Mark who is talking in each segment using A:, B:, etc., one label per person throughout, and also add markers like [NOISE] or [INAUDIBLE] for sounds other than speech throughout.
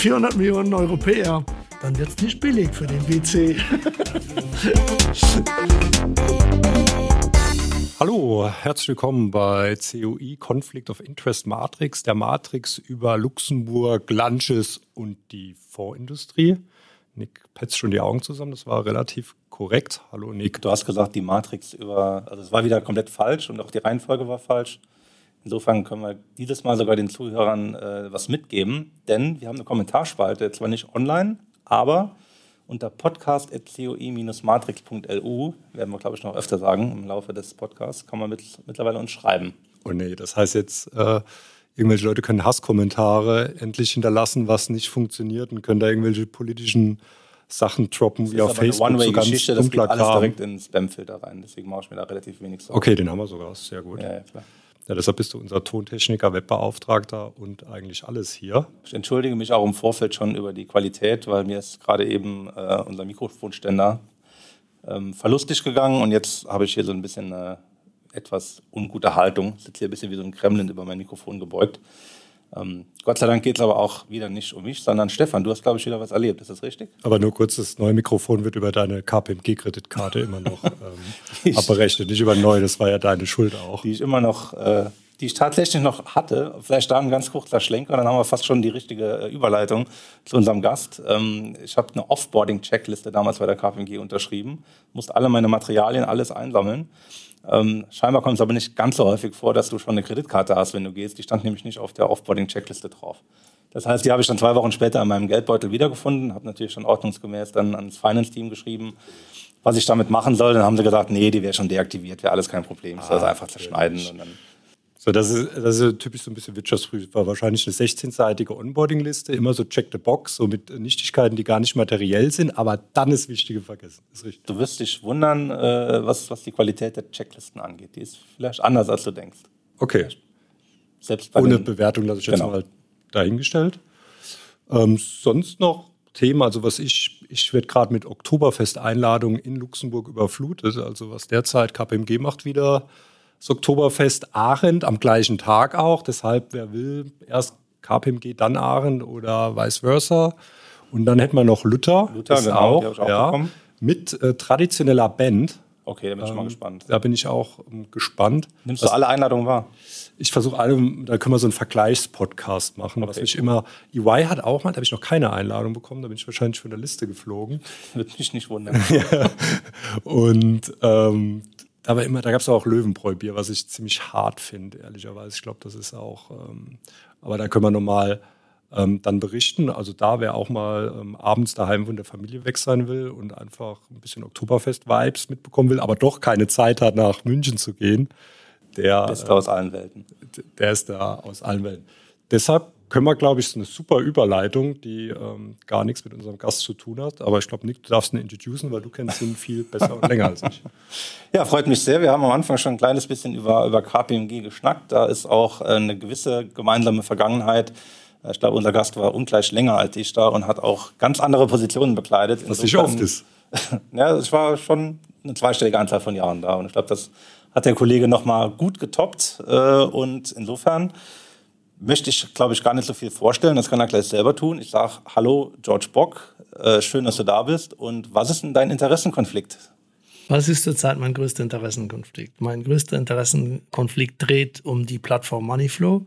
A: 400 Millionen Europäer, dann wird es nicht billig für den WC. [LAUGHS]
B: Hallo, herzlich willkommen bei COI Conflict of Interest Matrix, der Matrix über Luxemburg, Lunches und die Fondsindustrie. Nick petzt schon die Augen zusammen, das war relativ korrekt. Hallo Nick.
C: Du hast gesagt, die Matrix über, also es war wieder komplett falsch und auch die Reihenfolge war falsch. Insofern können wir dieses Mal sogar den Zuhörern äh, was mitgeben, denn wir haben eine Kommentarspalte, zwar nicht online, aber unter podcast.coi-matrix.lu, werden wir, glaube ich, noch öfter sagen im Laufe des Podcasts, kann man mit, mittlerweile uns schreiben.
B: Oh nee, das heißt jetzt, äh, irgendwelche Leute können Hasskommentare endlich hinterlassen, was nicht funktioniert und können da irgendwelche politischen Sachen droppen, wie auf
C: eine
B: Facebook. so
C: One-Way-Geschichte, das geht alles direkt in den Spam-Filter rein, deswegen mache ich mir da relativ wenig Sorgen.
B: Okay, den haben wir sogar, sehr gut.
C: Ja, ja, klar.
B: Ja, deshalb bist du unser Tontechniker, Webbeauftragter und eigentlich alles hier.
C: Ich entschuldige mich auch im Vorfeld schon über die Qualität, weil mir ist gerade eben äh, unser Mikrofonständer ähm, verlustig gegangen und jetzt habe ich hier so ein bisschen äh, etwas ungute Haltung. Ich sitze hier ein bisschen wie so ein Kremlin über mein Mikrofon gebeugt. Ähm, Gott sei Dank geht es aber auch wieder nicht um mich, sondern Stefan, du hast, glaube ich, wieder was erlebt. Ist das richtig?
B: Aber nur kurz, das neue Mikrofon wird über deine KPMG-Kreditkarte immer noch [LAUGHS] ähm, abberechnet, nicht über neu, das war ja deine Schuld auch.
C: Die ich immer noch, äh, die ich tatsächlich noch hatte. Vielleicht da ein ganz kurzer Schlenker, dann haben wir fast schon die richtige äh, Überleitung zu unserem Gast. Ähm, ich habe eine Offboarding-Checkliste damals bei der KPMG unterschrieben, musste alle meine Materialien, alles einsammeln. Ähm, scheinbar kommt es aber nicht ganz so häufig vor, dass du schon eine Kreditkarte hast, wenn du gehst. Die stand nämlich nicht auf der Offboarding-Checkliste drauf. Das heißt, die habe ich dann zwei Wochen später in meinem Geldbeutel wiedergefunden, habe natürlich schon ordnungsgemäß dann ans Finance-Team geschrieben, was ich damit machen soll. Dann haben sie gesagt, nee, die wäre schon deaktiviert, wäre alles kein Problem. Ich soll
B: Ah,
C: sie einfach zerschneiden. Und dann
B: So, das ist, das ist typisch so ein bisschen Wirtschaftsprüf. War wahrscheinlich eine 16-seitige Onboarding-Liste, immer so check the box, so mit Nichtigkeiten, die gar nicht materiell sind, aber dann ist Wichtige vergessen. Ist richtig.
C: Du wirst dich wundern, äh, was, was die Qualität der Checklisten angeht. Die ist vielleicht anders, als du denkst.
B: Okay.
C: Selbst bei
B: Ohne
C: den,
B: Bewertung lasse ich jetzt
C: Genau.
B: mal dahingestellt. Ähm, sonst noch Themen, also was ich, ich werde gerade mit Oktoberfest-Einladungen in Luxemburg überflutet. Also was derzeit KPMG macht wieder das Oktoberfest Arendt am gleichen Tag auch. Deshalb, wer will, erst KPMG, dann Arendt oder vice versa. Und dann hätten wir noch Luther.
C: Luther,
B: ist
C: genau, ich auch
B: ja, mit äh, traditioneller Band.
C: Okay, da bin ich
B: Ähm,
C: mal gespannt.
B: Da bin ich auch ähm, gespannt.
C: Nimmst du alle Einladungen wahr?
B: Ich versuche alle, da können wir so einen Vergleichspodcast machen, was
C: Okay,
B: mich
C: cool.
B: immer, EY hat auch mal, da habe ich noch keine Einladung bekommen, da bin ich wahrscheinlich von der Liste geflogen. [LAUGHS]
C: Würde mich nicht wundern. [LAUGHS]
B: Und ähm, da war immer, da gab es auch Löwenbräu-Bier, was ich ziemlich hart finde, ehrlicherweise. Ich glaube, das ist auch, ähm, aber da können wir nochmal ähm, dann berichten. Also da, wer auch mal ähm, abends daheim von der Familie weg sein will und einfach ein bisschen Oktoberfest-Vibes mitbekommen will, aber doch keine Zeit hat, nach München zu gehen, der,
C: Beste aus allen Welten.
B: der ist da aus allen Welten. Deshalb können wir, glaube ich, so eine super Überleitung, die ähm, gar nichts mit unserem Gast zu tun hat. Aber ich glaube, Nick, du darfst ihn introducen, weil du kennst ihn viel besser und länger als ich. [LAUGHS]
C: Ja, freut mich sehr. Wir haben am Anfang schon ein kleines bisschen über, über KPMG geschnackt. Da ist auch äh, eine gewisse gemeinsame Vergangenheit. Äh, Ich glaube, unser Gast war ungleich länger als ich da und hat auch ganz andere Positionen bekleidet.
B: Was nicht oft ist. [LAUGHS]
C: Ja, es war schon eine zweistellige Anzahl von Jahren da. Und ich glaube, das hat der Kollege nochmal gut getoppt. Äh, Und insofern möchte ich, glaube ich, gar nicht so viel vorstellen. Das kann er gleich selber tun. Ich sage, hallo George Bock, äh, schön, dass du da bist. Und was ist denn dein Interessenkonflikt?
A: Was ist zurzeit mein größter Interessenkonflikt? Mein größter Interessenkonflikt dreht um die Plattform Moneyflow.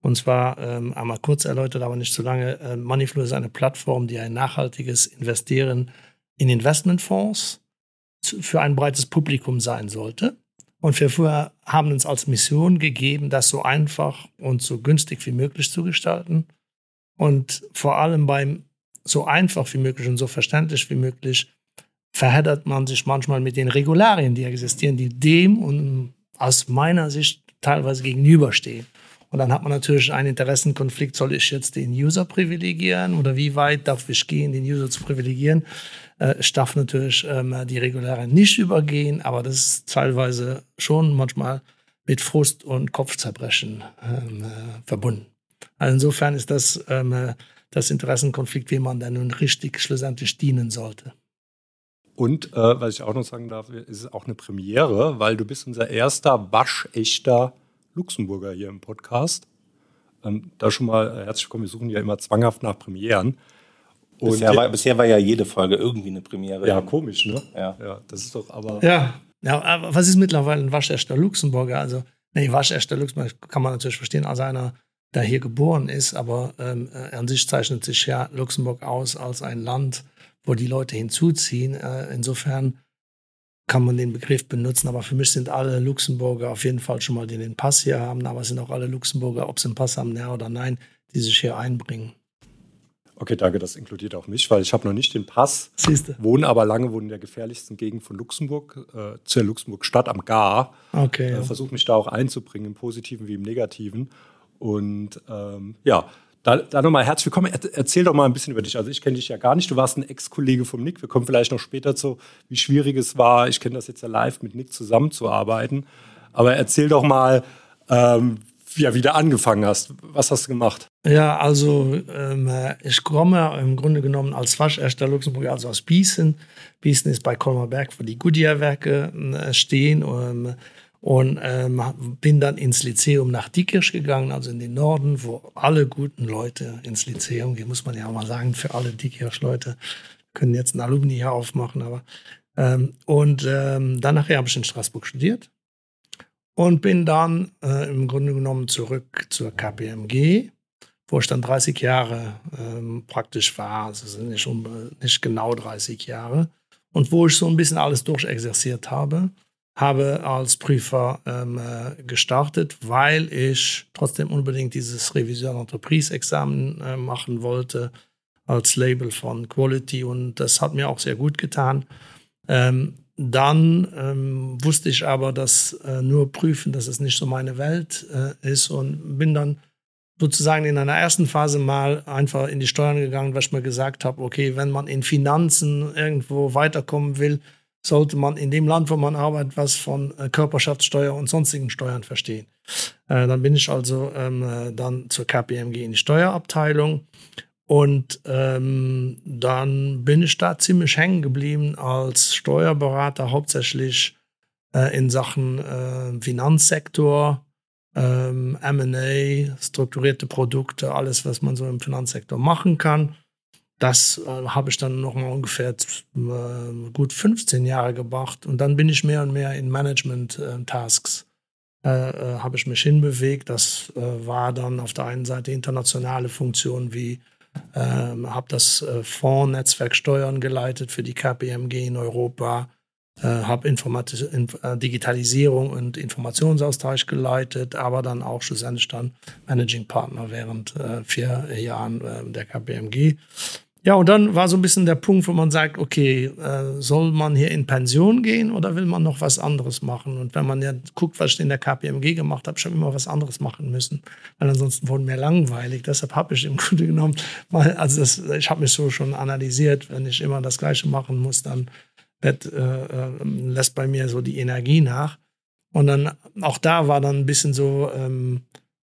A: Und zwar ähm, einmal kurz erläutert, aber nicht zu lange. Äh, Moneyflow ist eine Plattform, die ein nachhaltiges Investieren in Investmentfonds für ein breites Publikum sein sollte. Und wir haben uns als Mission gegeben, das so einfach und so günstig wie möglich zu gestalten. Und vor allem beim so einfach wie möglich und so verständlich wie möglich verheddert man sich manchmal mit den Regularien, die existieren, die dem und aus meiner Sicht teilweise gegenüberstehen. Und dann hat man natürlich einen Interessenkonflikt, soll ich jetzt den User privilegieren oder wie weit darf ich gehen, den User zu privilegieren? Äh, ich darf natürlich ähm, die Regularien nicht übergehen, aber das ist teilweise schon manchmal mit Frust und Kopfzerbrechen ähm, äh, verbunden. Also insofern ist das ähm, äh, das Interessenkonflikt, wie man dann nun richtig schlussendlich dienen sollte.
B: Und äh, was ich auch noch sagen darf, ist auch eine Premiere, weil du bist unser erster waschechter Luxemburger hier im Podcast. Ähm, da schon mal äh, herzlich willkommen. Wir suchen ja immer zwanghaft nach Premieren.
C: Und bisher, war, bisher war ja jede Folge irgendwie eine Premiere.
B: Ja, komisch, ne?
C: Ja.
B: ja das ist doch aber.
A: Ja. ja, aber was ist mittlerweile ein waschechter Luxemburger? Also, nee, waschechter Luxemburger kann man natürlich verstehen als einer, der hier geboren ist, aber ähm, äh, an sich zeichnet sich ja Luxemburg aus als ein Land, wo die Leute hinzuziehen. Äh, insofern kann man den Begriff benutzen, aber für mich sind alle Luxemburger auf jeden Fall schon mal, die den Pass hier haben, aber es sind auch alle Luxemburger, ob sie einen Pass haben, ja oder nein, die sich hier einbringen.
B: Okay, danke, das inkludiert auch mich, weil ich habe noch nicht den Pass,
A: Siehste.
B: wohne aber lange wohne in der gefährlichsten Gegend von Luxemburg, äh, zur Luxemburg-Stadt am Gar.
A: Okay.
B: Äh, ja. Versuche mich da auch einzubringen, im Positiven wie im Negativen. Und ähm, ja, da, da nochmal herzlich willkommen. erzähl doch mal ein bisschen über dich. Also ich kenne dich ja gar nicht. Du warst ein Ex-Kollege vom Nick. Wir kommen vielleicht noch später zu, wie schwierig es war. Ich kenne das jetzt ja live, mit Nick zusammenzuarbeiten. Aber erzähl doch mal, ähm, ja, wie du angefangen hast. Was hast du gemacht?
A: Ja, also ähm, ich komme im Grunde genommen als Waschechter Luxemburg, also aus Bießen. Bießen ist bei Kolmerberg, wo die Goodyear-Werke äh, stehen. Und, und ähm, bin dann ins Lyzeum nach Diekirch gegangen, also in den Norden, wo alle guten Leute ins Lyzeum gehen, muss man ja mal sagen, für alle Diekirch-Leute können jetzt ein Alumni hier aufmachen, aber ähm, und ähm, dann nachher habe ich in Straßburg studiert und bin dann äh, im Grunde genommen zurück zur KPMG, wo ich dann 30 Jahre ähm, praktisch war, also sind nicht, nicht genau 30 Jahre. Und wo ich so ein bisschen alles durchexerziert habe habe als Prüfer ähm, äh, gestartet, weil ich trotzdem unbedingt dieses Revision Entreprise Examen äh, machen wollte als Label von Quality und das hat mir auch sehr gut getan. Ähm, dann ähm, wusste ich aber, dass äh, nur prüfen, dass es nicht so meine Welt äh, ist und bin dann sozusagen in einer ersten Phase mal einfach in die Steuern gegangen, weil ich mir gesagt habe, okay, wenn man in Finanzen irgendwo weiterkommen will, sollte man in dem Land, wo man arbeitet, was von äh, Körperschaftssteuer und sonstigen Steuern verstehen. Äh, dann bin ich also ähm, äh, dann zur KPMG in die Steuerabteilung und ähm, dann bin ich da ziemlich hängen geblieben als Steuerberater, hauptsächlich äh, in Sachen äh, Finanzsektor, ähm, MA, strukturierte Produkte, alles, was man so im Finanzsektor machen kann. Das äh, habe ich dann noch mal ungefähr äh, gut 15 Jahre gemacht und dann bin ich mehr und mehr in Management-Tasks äh, äh, habe ich mich hinbewegt. Das äh, war dann auf der einen Seite internationale Funktionen wie ähm, habe das äh, Fondsnetzwerk Steuern geleitet für die KPMG in Europa, habe Digitalisierung und Informationsaustausch geleitet, aber dann auch schlussendlich dann Managing Partner während vier Jahren der KPMG. Ja, und dann war so ein bisschen der Punkt, wo man sagt, okay, äh, soll man hier in Pension gehen oder will man noch was anderes machen? Und wenn man ja guckt, was ich in der KPMG gemacht habe, schon immer was anderes machen müssen, weil ansonsten wurde mir langweilig. Deshalb habe ich im [LAUGHS] Grunde genommen mal, also das, ich habe mich so schon analysiert, wenn ich immer das Gleiche machen muss, dann wird, äh, äh, lässt bei mir so die Energie nach. Und dann auch da war dann ein bisschen so, ähm,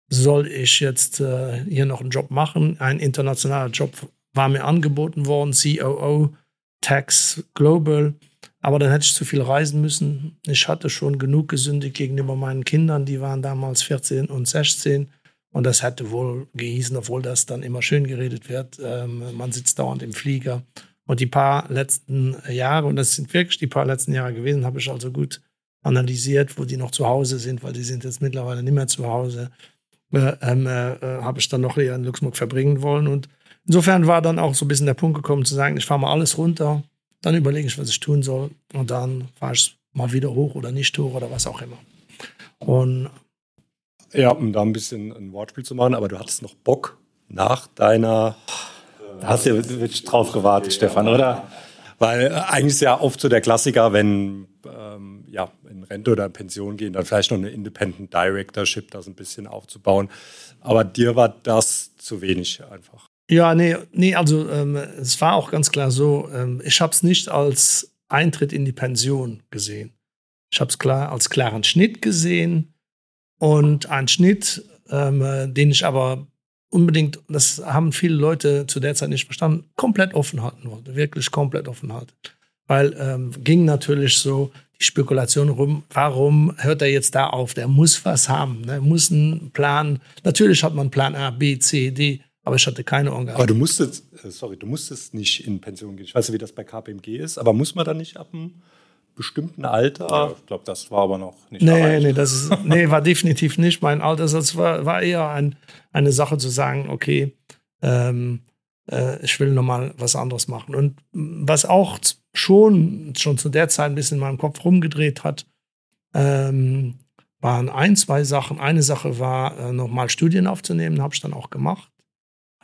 A: soll ich jetzt äh, hier noch einen Job machen, ein internationaler Job war mir angeboten worden, COO, Tax Global. Aber dann hätte ich zu viel reisen müssen. Ich hatte schon genug gesündigt gegenüber meinen Kindern, die waren damals 14 und 16. Und das hätte wohl gehießen, obwohl das dann immer schön geredet wird. Ähm, man sitzt dauernd im Flieger. Und die paar letzten Jahre, und das sind wirklich die paar letzten Jahre gewesen, habe ich also gut analysiert, wo die noch zu Hause sind, weil die sind jetzt mittlerweile nicht mehr zu Hause. Äh, ähm, äh, äh, habe ich dann noch eher in Luxemburg verbringen wollen. Und Insofern war dann auch so ein bisschen der Punkt gekommen zu sagen, ich fahre mal alles runter, dann überlege ich, was ich tun soll und dann fahre ich mal wieder hoch oder nicht hoch oder was auch immer. Und
B: ja, um da ein bisschen ein Wortspiel zu machen, aber du hattest noch Bock nach deiner.
C: Da hast du wirklich drauf gewartet, Stefan, oder?
B: Weil äh, eigentlich ist ja oft so der Klassiker, wenn ähm, ja, in Rente oder in Pension gehen, dann vielleicht noch eine Independent Directorship, das ein bisschen aufzubauen. Aber dir war das zu wenig einfach.
A: Ja, nee, nee also ähm, es war auch ganz klar so, ähm, ich habe es nicht als Eintritt in die Pension gesehen. Ich habe es klar als klaren Schnitt gesehen und ein Schnitt, ähm, den ich aber unbedingt, das haben viele Leute zu der Zeit nicht verstanden, komplett offen halten wollte, wirklich komplett offen halten. weil ähm, ging natürlich so die Spekulation rum, warum hört er jetzt da auf? Der muss was haben, ne? muss einen Plan. Natürlich hat man Plan A, B, C, D, aber ich hatte keine Organe.
B: Aber du musstest, äh, sorry, du musstest nicht in Pension gehen. Ich weiß nicht, wie das bei KPMG ist, aber muss man da nicht ab einem bestimmten Alter?
C: Ja, ich glaube, das war aber noch nicht
A: Nee, erreicht. nee, das ist, [LAUGHS] nee, war definitiv nicht mein Alter. Das war, war eher ein, eine Sache zu sagen, okay, ähm, äh, ich will nochmal was anderes machen. Und was auch schon, schon zu der Zeit ein bisschen in meinem Kopf rumgedreht hat, ähm, waren ein, zwei Sachen. Eine Sache war, äh, nochmal Studien aufzunehmen, habe ich dann auch gemacht.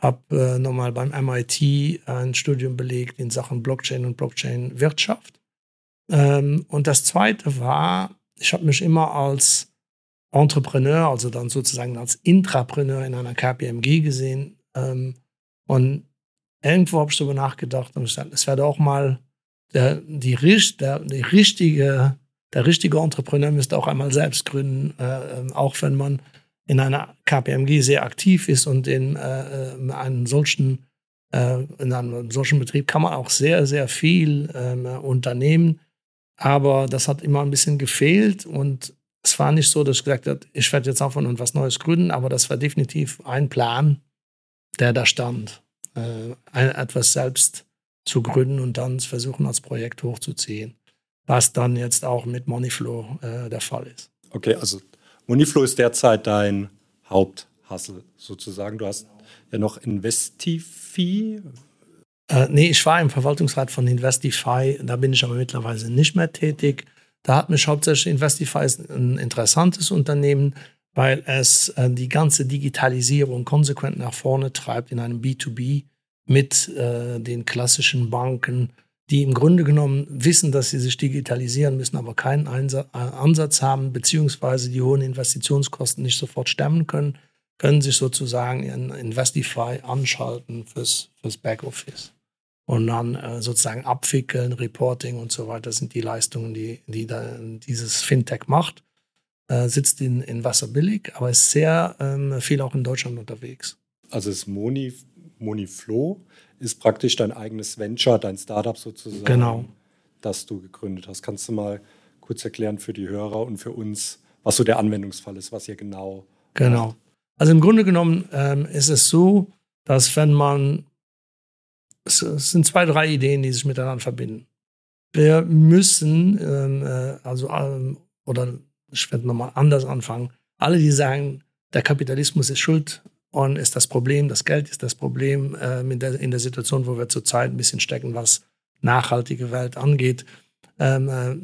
A: Habe äh, nochmal beim MIT ein Studium belegt in Sachen Blockchain und Blockchain-Wirtschaft. Ähm, und das Zweite war, ich habe mich immer als Entrepreneur, also dann sozusagen als Intrapreneur in einer KPMG gesehen. Ähm, und irgendwo habe ich darüber nachgedacht und gesagt, es wäre auch mal der, die, der, die richtige, der richtige Entrepreneur müsste auch einmal selbst gründen, äh, ähm, auch wenn man in einer KPMG sehr aktiv ist und in äh, äh, einem solchen äh, in einem solchen Betrieb kann man auch sehr, sehr viel ähm, unternehmen. Aber das hat immer ein bisschen gefehlt und es war nicht so, dass ich gesagt habe, ich werde jetzt aufhören und was Neues gründen, aber das war definitiv ein Plan, der da stand, äh, etwas selbst zu gründen und dann versuchen, als Projekt hochzuziehen, was dann jetzt auch mit Moneyflow äh, der Fall ist.
B: Okay, also Moneyflow ist derzeit dein Haupthassel sozusagen. Du hast ja noch Investify.
A: Äh, nee, ich war im Verwaltungsrat von Investify, da bin ich aber mittlerweile nicht mehr tätig. Da hat mich hauptsächlich Investify ein interessantes Unternehmen, weil es äh, die ganze Digitalisierung konsequent nach vorne treibt in einem B2B mit äh, den klassischen Banken, die im Grunde genommen wissen, dass sie sich digitalisieren müssen, aber keinen äh, Ansatz haben, beziehungsweise die hohen Investitionskosten nicht sofort stemmen können, können sich sozusagen in Investify anschalten fürs, fürs Backoffice und dann äh, sozusagen abwickeln, Reporting und so weiter sind die Leistungen, die, die dieses Fintech macht. Äh, sitzt in, in Wasserbillig, aber ist sehr ähm, viel auch in Deutschland unterwegs.
B: Also ist Moni, Moniflow ist praktisch dein eigenes Venture, dein Startup sozusagen,
A: genau.
B: das du gegründet hast. Kannst du mal kurz erklären für die Hörer und für uns, was so der Anwendungsfall ist, was ihr genau.
A: Genau. Macht? Also im Grunde genommen ähm, ist es so, dass wenn man es, sind zwei, drei Ideen, die sich miteinander verbinden. Wir müssen, ähm, äh, also, ähm, oder ich werde nochmal anders anfangen, alle, die sagen, der Kapitalismus ist schuld und ist das Problem, das Geld ist das Problem äh, in, der, in der Situation, wo wir zurzeit ein bisschen stecken, was nachhaltige Welt angeht, ähm, äh,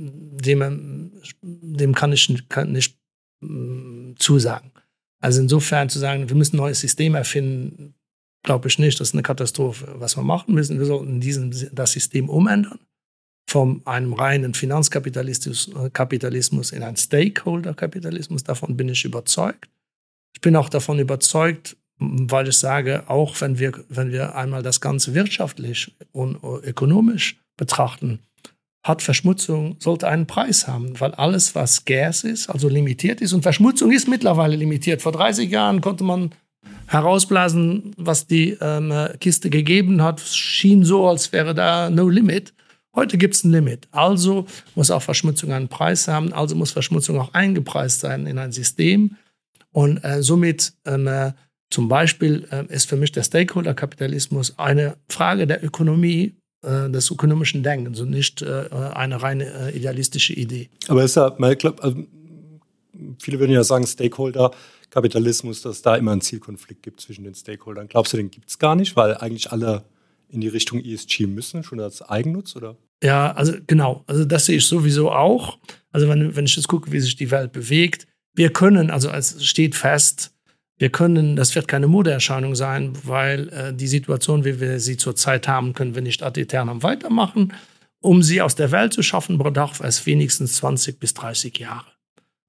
A: dem, dem kann ich kann nicht äh, zusagen. Also insofern zu sagen, wir müssen ein neues System erfinden, glaube ich nicht. Das ist eine Katastrophe. Was wir machen müssen, wir sollten diesen, das System umändern. Von einem reinen Finanzkapitalismus äh, in einen Stakeholder-Kapitalismus. Davon bin ich überzeugt. Ich bin auch davon überzeugt, weil ich sage, auch wenn wir, wenn wir einmal das Ganze wirtschaftlich und ökonomisch betrachten, hat Verschmutzung, sollte einen Preis haben, weil alles, was Gas ist, also limitiert ist, und Verschmutzung ist mittlerweile limitiert. Vor 30 Jahren konnte man herausblasen, was die ähm, Kiste gegeben hat, schien so, als wäre da no limit. Heute gibt es ein Limit. Also muss auch Verschmutzung einen Preis haben. Also muss Verschmutzung auch eingepreist sein in ein System. Und äh, somit ähm, äh, zum Beispiel äh, ist für mich der Stakeholder-Kapitalismus eine Frage der Ökonomie, äh, des ökonomischen Denkens und nicht äh, eine reine äh, idealistische Idee.
B: Aber ist ja, ich glaub, also viele würden ja sagen, Stakeholder Kapitalismus, dass es da immer einen Zielkonflikt gibt zwischen den Stakeholdern. Glaubst du, den gibt es gar nicht, weil eigentlich alle in die Richtung ESG müssen, schon als Eigennutz, oder?
A: Ja, also genau. Also das sehe ich sowieso auch. Also wenn, wenn ich jetzt gucke, wie sich die Welt bewegt, wir können, also es steht fest, wir können, das wird keine Modeerscheinung sein, weil äh, die Situation, wie wir sie zurzeit haben, können wir nicht ad eternam weitermachen. Um sie aus der Welt zu schaffen, bedarf es wenigstens 20 bis 30 Jahre.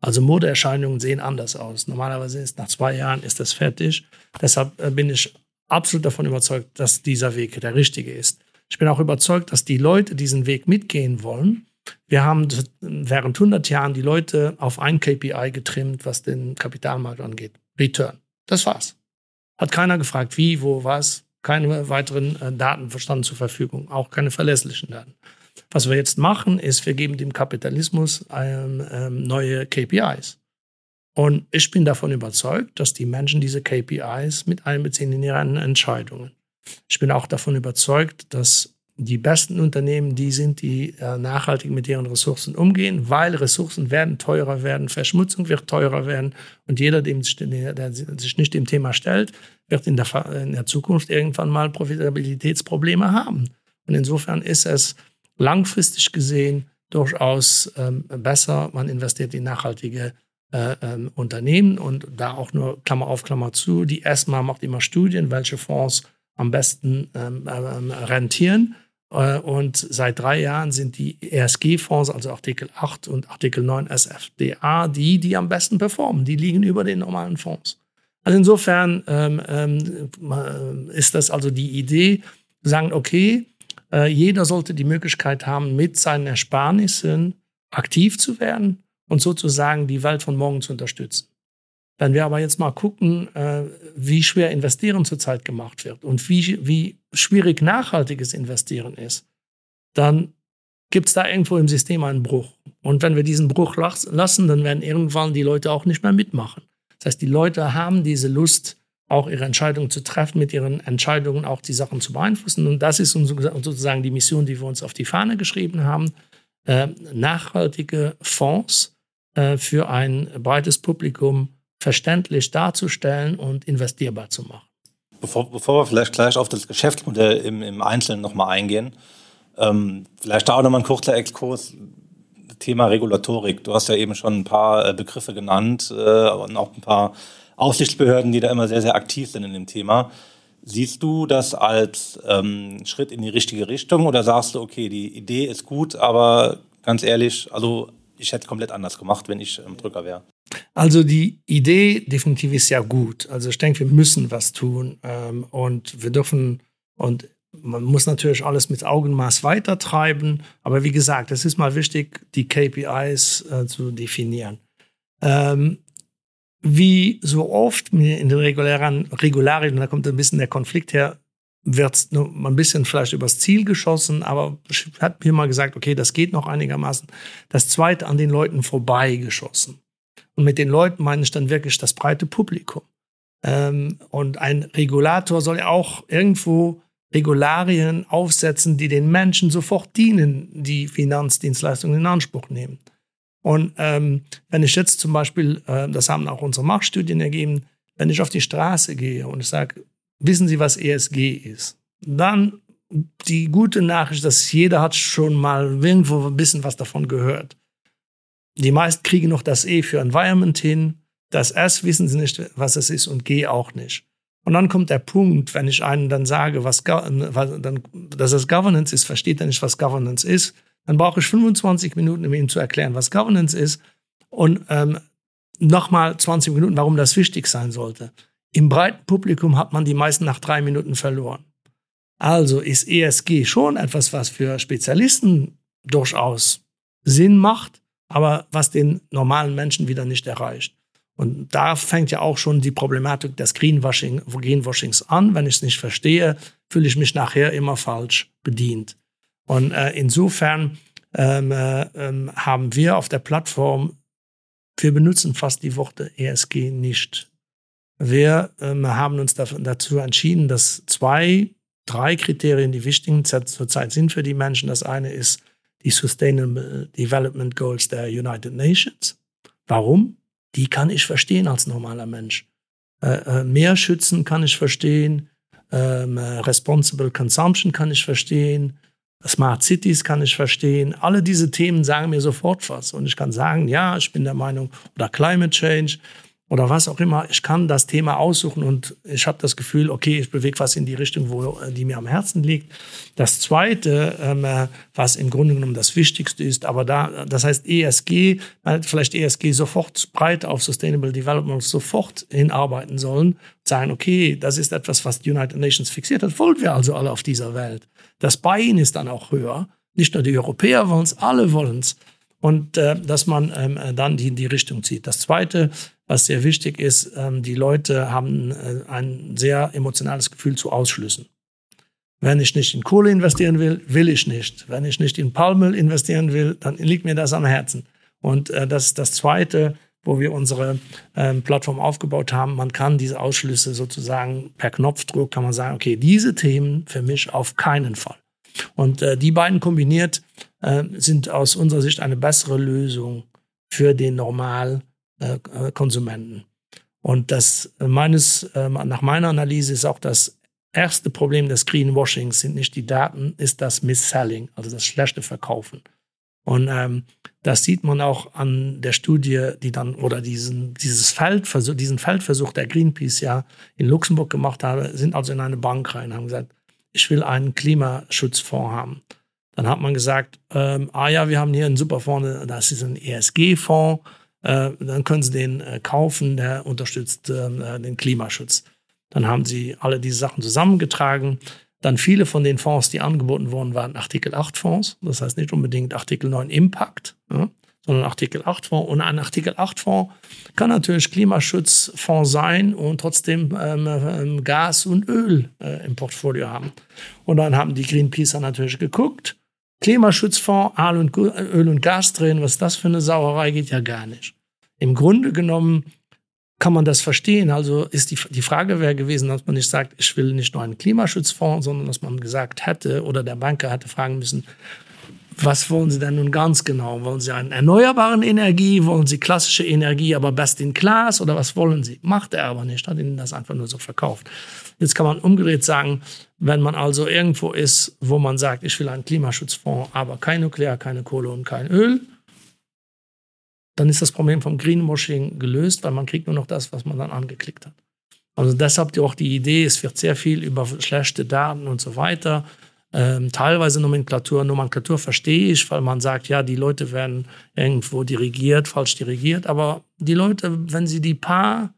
A: Also Modeerscheinungen sehen anders aus. Normalerweise ist nach zwei Jahren ist das fertig. Deshalb äh, bin ich absolut davon überzeugt, dass dieser Weg der richtige ist. Ich bin auch überzeugt, dass die Leute diesen Weg mitgehen wollen. Wir haben während 100 Jahren die Leute auf ein KPI getrimmt, was den Kapitalmarkt angeht. Return. Das war's. Hat keiner gefragt, wie, wo, was. Keine weiteren äh, Daten verstanden zur Verfügung. Auch keine verlässlichen Daten. Was wir jetzt machen, ist, wir geben dem Kapitalismus ähm, ähm, neue KPIs. Und ich bin davon überzeugt, dass die Menschen diese KPIs mit einbeziehen in ihre Entscheidungen. Ich bin auch davon überzeugt, dass die besten Unternehmen die sind, die äh, nachhaltig mit ihren Ressourcen umgehen, weil Ressourcen werden teurer werden, Verschmutzung wird teurer werden und jeder, dem, der sich nicht dem Thema stellt, wird in der, in der Zukunft irgendwann mal Profitabilitätsprobleme haben. Und insofern ist es langfristig gesehen durchaus ähm, besser, man investiert in nachhaltige äh, ähm, Unternehmen und da auch nur Klammer auf Klammer zu. Die ESMA macht immer Studien, welche Fonds am besten ähm, ähm, rentieren. Äh, und seit drei Jahren sind die ESG-Fonds, also Artikel 8 und Artikel 9 SFDA, die, die am besten performen. Die liegen über den normalen Fonds. Also insofern ähm, ähm, ist das also die Idee, sagen, okay, äh, jeder sollte die Möglichkeit haben, mit seinen Ersparnissen aktiv zu werden und sozusagen die Welt von morgen zu unterstützen. Wenn wir aber jetzt mal gucken, äh, wie schwer Investieren zurzeit gemacht wird und wie, wie schwierig nachhaltiges Investieren ist, dann gibt es da irgendwo im System einen Bruch. Und wenn wir diesen Bruch lassen, dann werden irgendwann die Leute auch nicht mehr mitmachen. Das heißt, die Leute haben diese Lust, auch ihre Entscheidungen zu treffen, mit ihren Entscheidungen auch die Sachen zu beeinflussen. Und das ist sozusagen die Mission, die wir uns auf die Fahne geschrieben haben. Äh, nachhaltige Fonds äh, für ein breites Publikum verständlich darzustellen und investierbar zu machen.
C: Bevor, bevor wir vielleicht gleich auf das Geschäftsmodell im, im Einzelnen nochmal eingehen, ähm, vielleicht da auch nochmal ein kurzer Exkurs. Thema Regulatorik. Du hast ja eben schon ein paar äh, Begriffe genannt äh, und auch ein paar Aufsichtsbehörden, die da immer sehr, sehr aktiv sind in dem Thema. Siehst du das als ähm, Schritt in die richtige Richtung oder sagst du, okay, die Idee ist gut, aber ganz ehrlich, also ich hätte es komplett anders gemacht, wenn ich ähm, Drücker wäre?
A: Also die Idee definitiv ist ja gut. Also ich denke, wir müssen was tun ähm, und wir dürfen und man muss natürlich alles mit Augenmaß weitertreiben. Aber wie gesagt, es ist mal wichtig, die KPIs äh, zu definieren. Ähm, wie so oft in den regulären Regularien, da kommt ein bisschen der Konflikt her, wird nur ein bisschen vielleicht übers Ziel geschossen, aber ich habe mir mal gesagt, okay, das geht noch einigermaßen. Das zweite an den Leuten vorbei geschossen. Und mit den Leuten meine ich dann wirklich das breite Publikum. Ähm, und ein Regulator soll ja auch irgendwo Regularien aufsetzen, die den Menschen sofort dienen, die Finanzdienstleistungen in Anspruch nehmen. Und ähm, wenn ich jetzt zum Beispiel, äh, das haben auch unsere Marktstudien ergeben, wenn ich auf die Straße gehe und ich sage, wissen Sie, was ESG ist? Dann die gute Nachricht, dass jeder hat schon mal irgendwo ein bisschen was davon gehört. Die meisten kriegen noch das E für Environment hin. Das S wissen sie nicht, was es ist und G auch nicht. Und dann kommt der Punkt, wenn ich einen dann sage, was, dann, dass es Governance ist, versteht er nicht, was Governance ist. Dann brauche ich 25 Minuten, um ihm zu erklären, was Governance ist. Und ähm, nochmal 20 Minuten, warum das wichtig sein sollte. Im breiten Publikum hat man die meisten nach drei Minuten verloren. Also ist ESG schon etwas, was für Spezialisten durchaus Sinn macht aber was den normalen Menschen wieder nicht erreicht. Und da fängt ja auch schon die Problematik des Greenwashing, Greenwashings an. Wenn ich es nicht verstehe, fühle ich mich nachher immer falsch bedient. Und äh, insofern ähm, äh, ähm, haben wir auf der Plattform, wir benutzen fast die Worte ESG nicht. Wir ähm, haben uns dazu entschieden, dass zwei, drei Kriterien die wichtigen zurzeit sind für die Menschen. Das eine ist die Sustainable Development Goals der United Nations. Warum? Die kann ich verstehen als normaler Mensch. Äh, äh, mehr schützen kann ich verstehen, ähm, äh, Responsible Consumption kann ich verstehen, Smart Cities kann ich verstehen. Alle diese Themen sagen mir sofort was. Und ich kann sagen, ja, ich bin der Meinung, oder Climate Change, oder was auch immer. Ich kann das Thema aussuchen und ich habe das Gefühl, okay, ich bewege was in die Richtung, wo äh, die mir am Herzen liegt. Das Zweite, ähm, äh, was im Grunde genommen das Wichtigste ist, aber da, das heißt ESG, vielleicht ESG sofort breit auf Sustainable Development sofort hinarbeiten sollen, sagen, okay, das ist etwas, was die United Nations fixiert hat, wollen wir also alle auf dieser Welt. Das Buy-in ist dann auch höher. Nicht nur die Europäer wollen es, alle wollen es und äh, dass man ähm, dann die in die Richtung zieht. Das Zweite, was sehr wichtig ist, ähm, die Leute haben äh, ein sehr emotionales Gefühl zu Ausschlüssen. Wenn ich nicht in Kohle investieren will, will ich nicht. Wenn ich nicht in Palmöl investieren will, dann liegt mir das am Herzen. Und äh, das ist das Zweite, wo wir unsere ähm, Plattform aufgebaut haben. Man kann diese Ausschlüsse sozusagen per Knopfdruck, kann man sagen, okay, diese Themen für mich auf keinen Fall. Und äh, die beiden kombiniert sind aus unserer Sicht eine bessere Lösung für den Normalkonsumenten. Äh, Und das äh, meines, äh, nach meiner Analyse ist auch das erste Problem des Greenwashings sind nicht die Daten, ist das Misselling, also das schlechte Verkaufen. Und ähm, das sieht man auch an der Studie, die dann oder diesen, dieses Feldversuch, diesen Feldversuch der Greenpeace ja in Luxemburg gemacht habe, sind also in eine Bank rein, haben gesagt, ich will einen Klimaschutzfonds haben. Dann hat man gesagt, ähm, ah ja, wir haben hier einen super Fonds, das ist ein ESG-Fonds, äh, dann können Sie den äh, kaufen, der unterstützt äh, den Klimaschutz. Dann haben sie alle diese Sachen zusammengetragen dann viele von den Fonds, die angeboten wurden, waren Artikel 8 Fonds. Das heißt nicht unbedingt Artikel 9 Impact, sondern Artikel 8 Fonds. Und ein Artikel 8 Fonds kann natürlich Klimaschutzfonds sein und trotzdem ähm, ähm, Gas und Öl im Portfolio haben. Und dann haben die Greenpeacer natürlich geguckt. Klimaschutzfonds, Öl und, Gas drehen, was das für eine Sauerei, geht ja gar nicht. Im Grunde genommen kann man das verstehen. Also ist die, die Frage wäre gewesen, dass man nicht sagt, ich will nicht nur einen Klimaschutzfonds, sondern dass man gesagt hätte oder der Banker hätte fragen müssen, was wollen Sie denn nun ganz genau? Wollen Sie einen erneuerbaren Energie? Wollen Sie klassische Energie, aber best in class? Oder was wollen Sie? Macht er aber nicht, hat Ihnen das einfach nur so verkauft. Jetzt kann man umgedreht sagen, wenn man also irgendwo ist, wo man sagt, ich will einen Klimaschutzfonds, aber kein Nuklear, keine Kohle und kein Öl, dann ist das Problem vom Greenwashing gelöst, weil man kriegt nur noch das, was man dann angeklickt hat. Also deshalb auch die Idee, es wird sehr viel über schlechte Daten und so weiter. Ähm, teilweise Nomenklatur. Nomenklatur verstehe ich, weil man sagt, ja, die Leute werden irgendwo dirigiert, falsch dirigiert. Aber die Leute, wenn sie die paar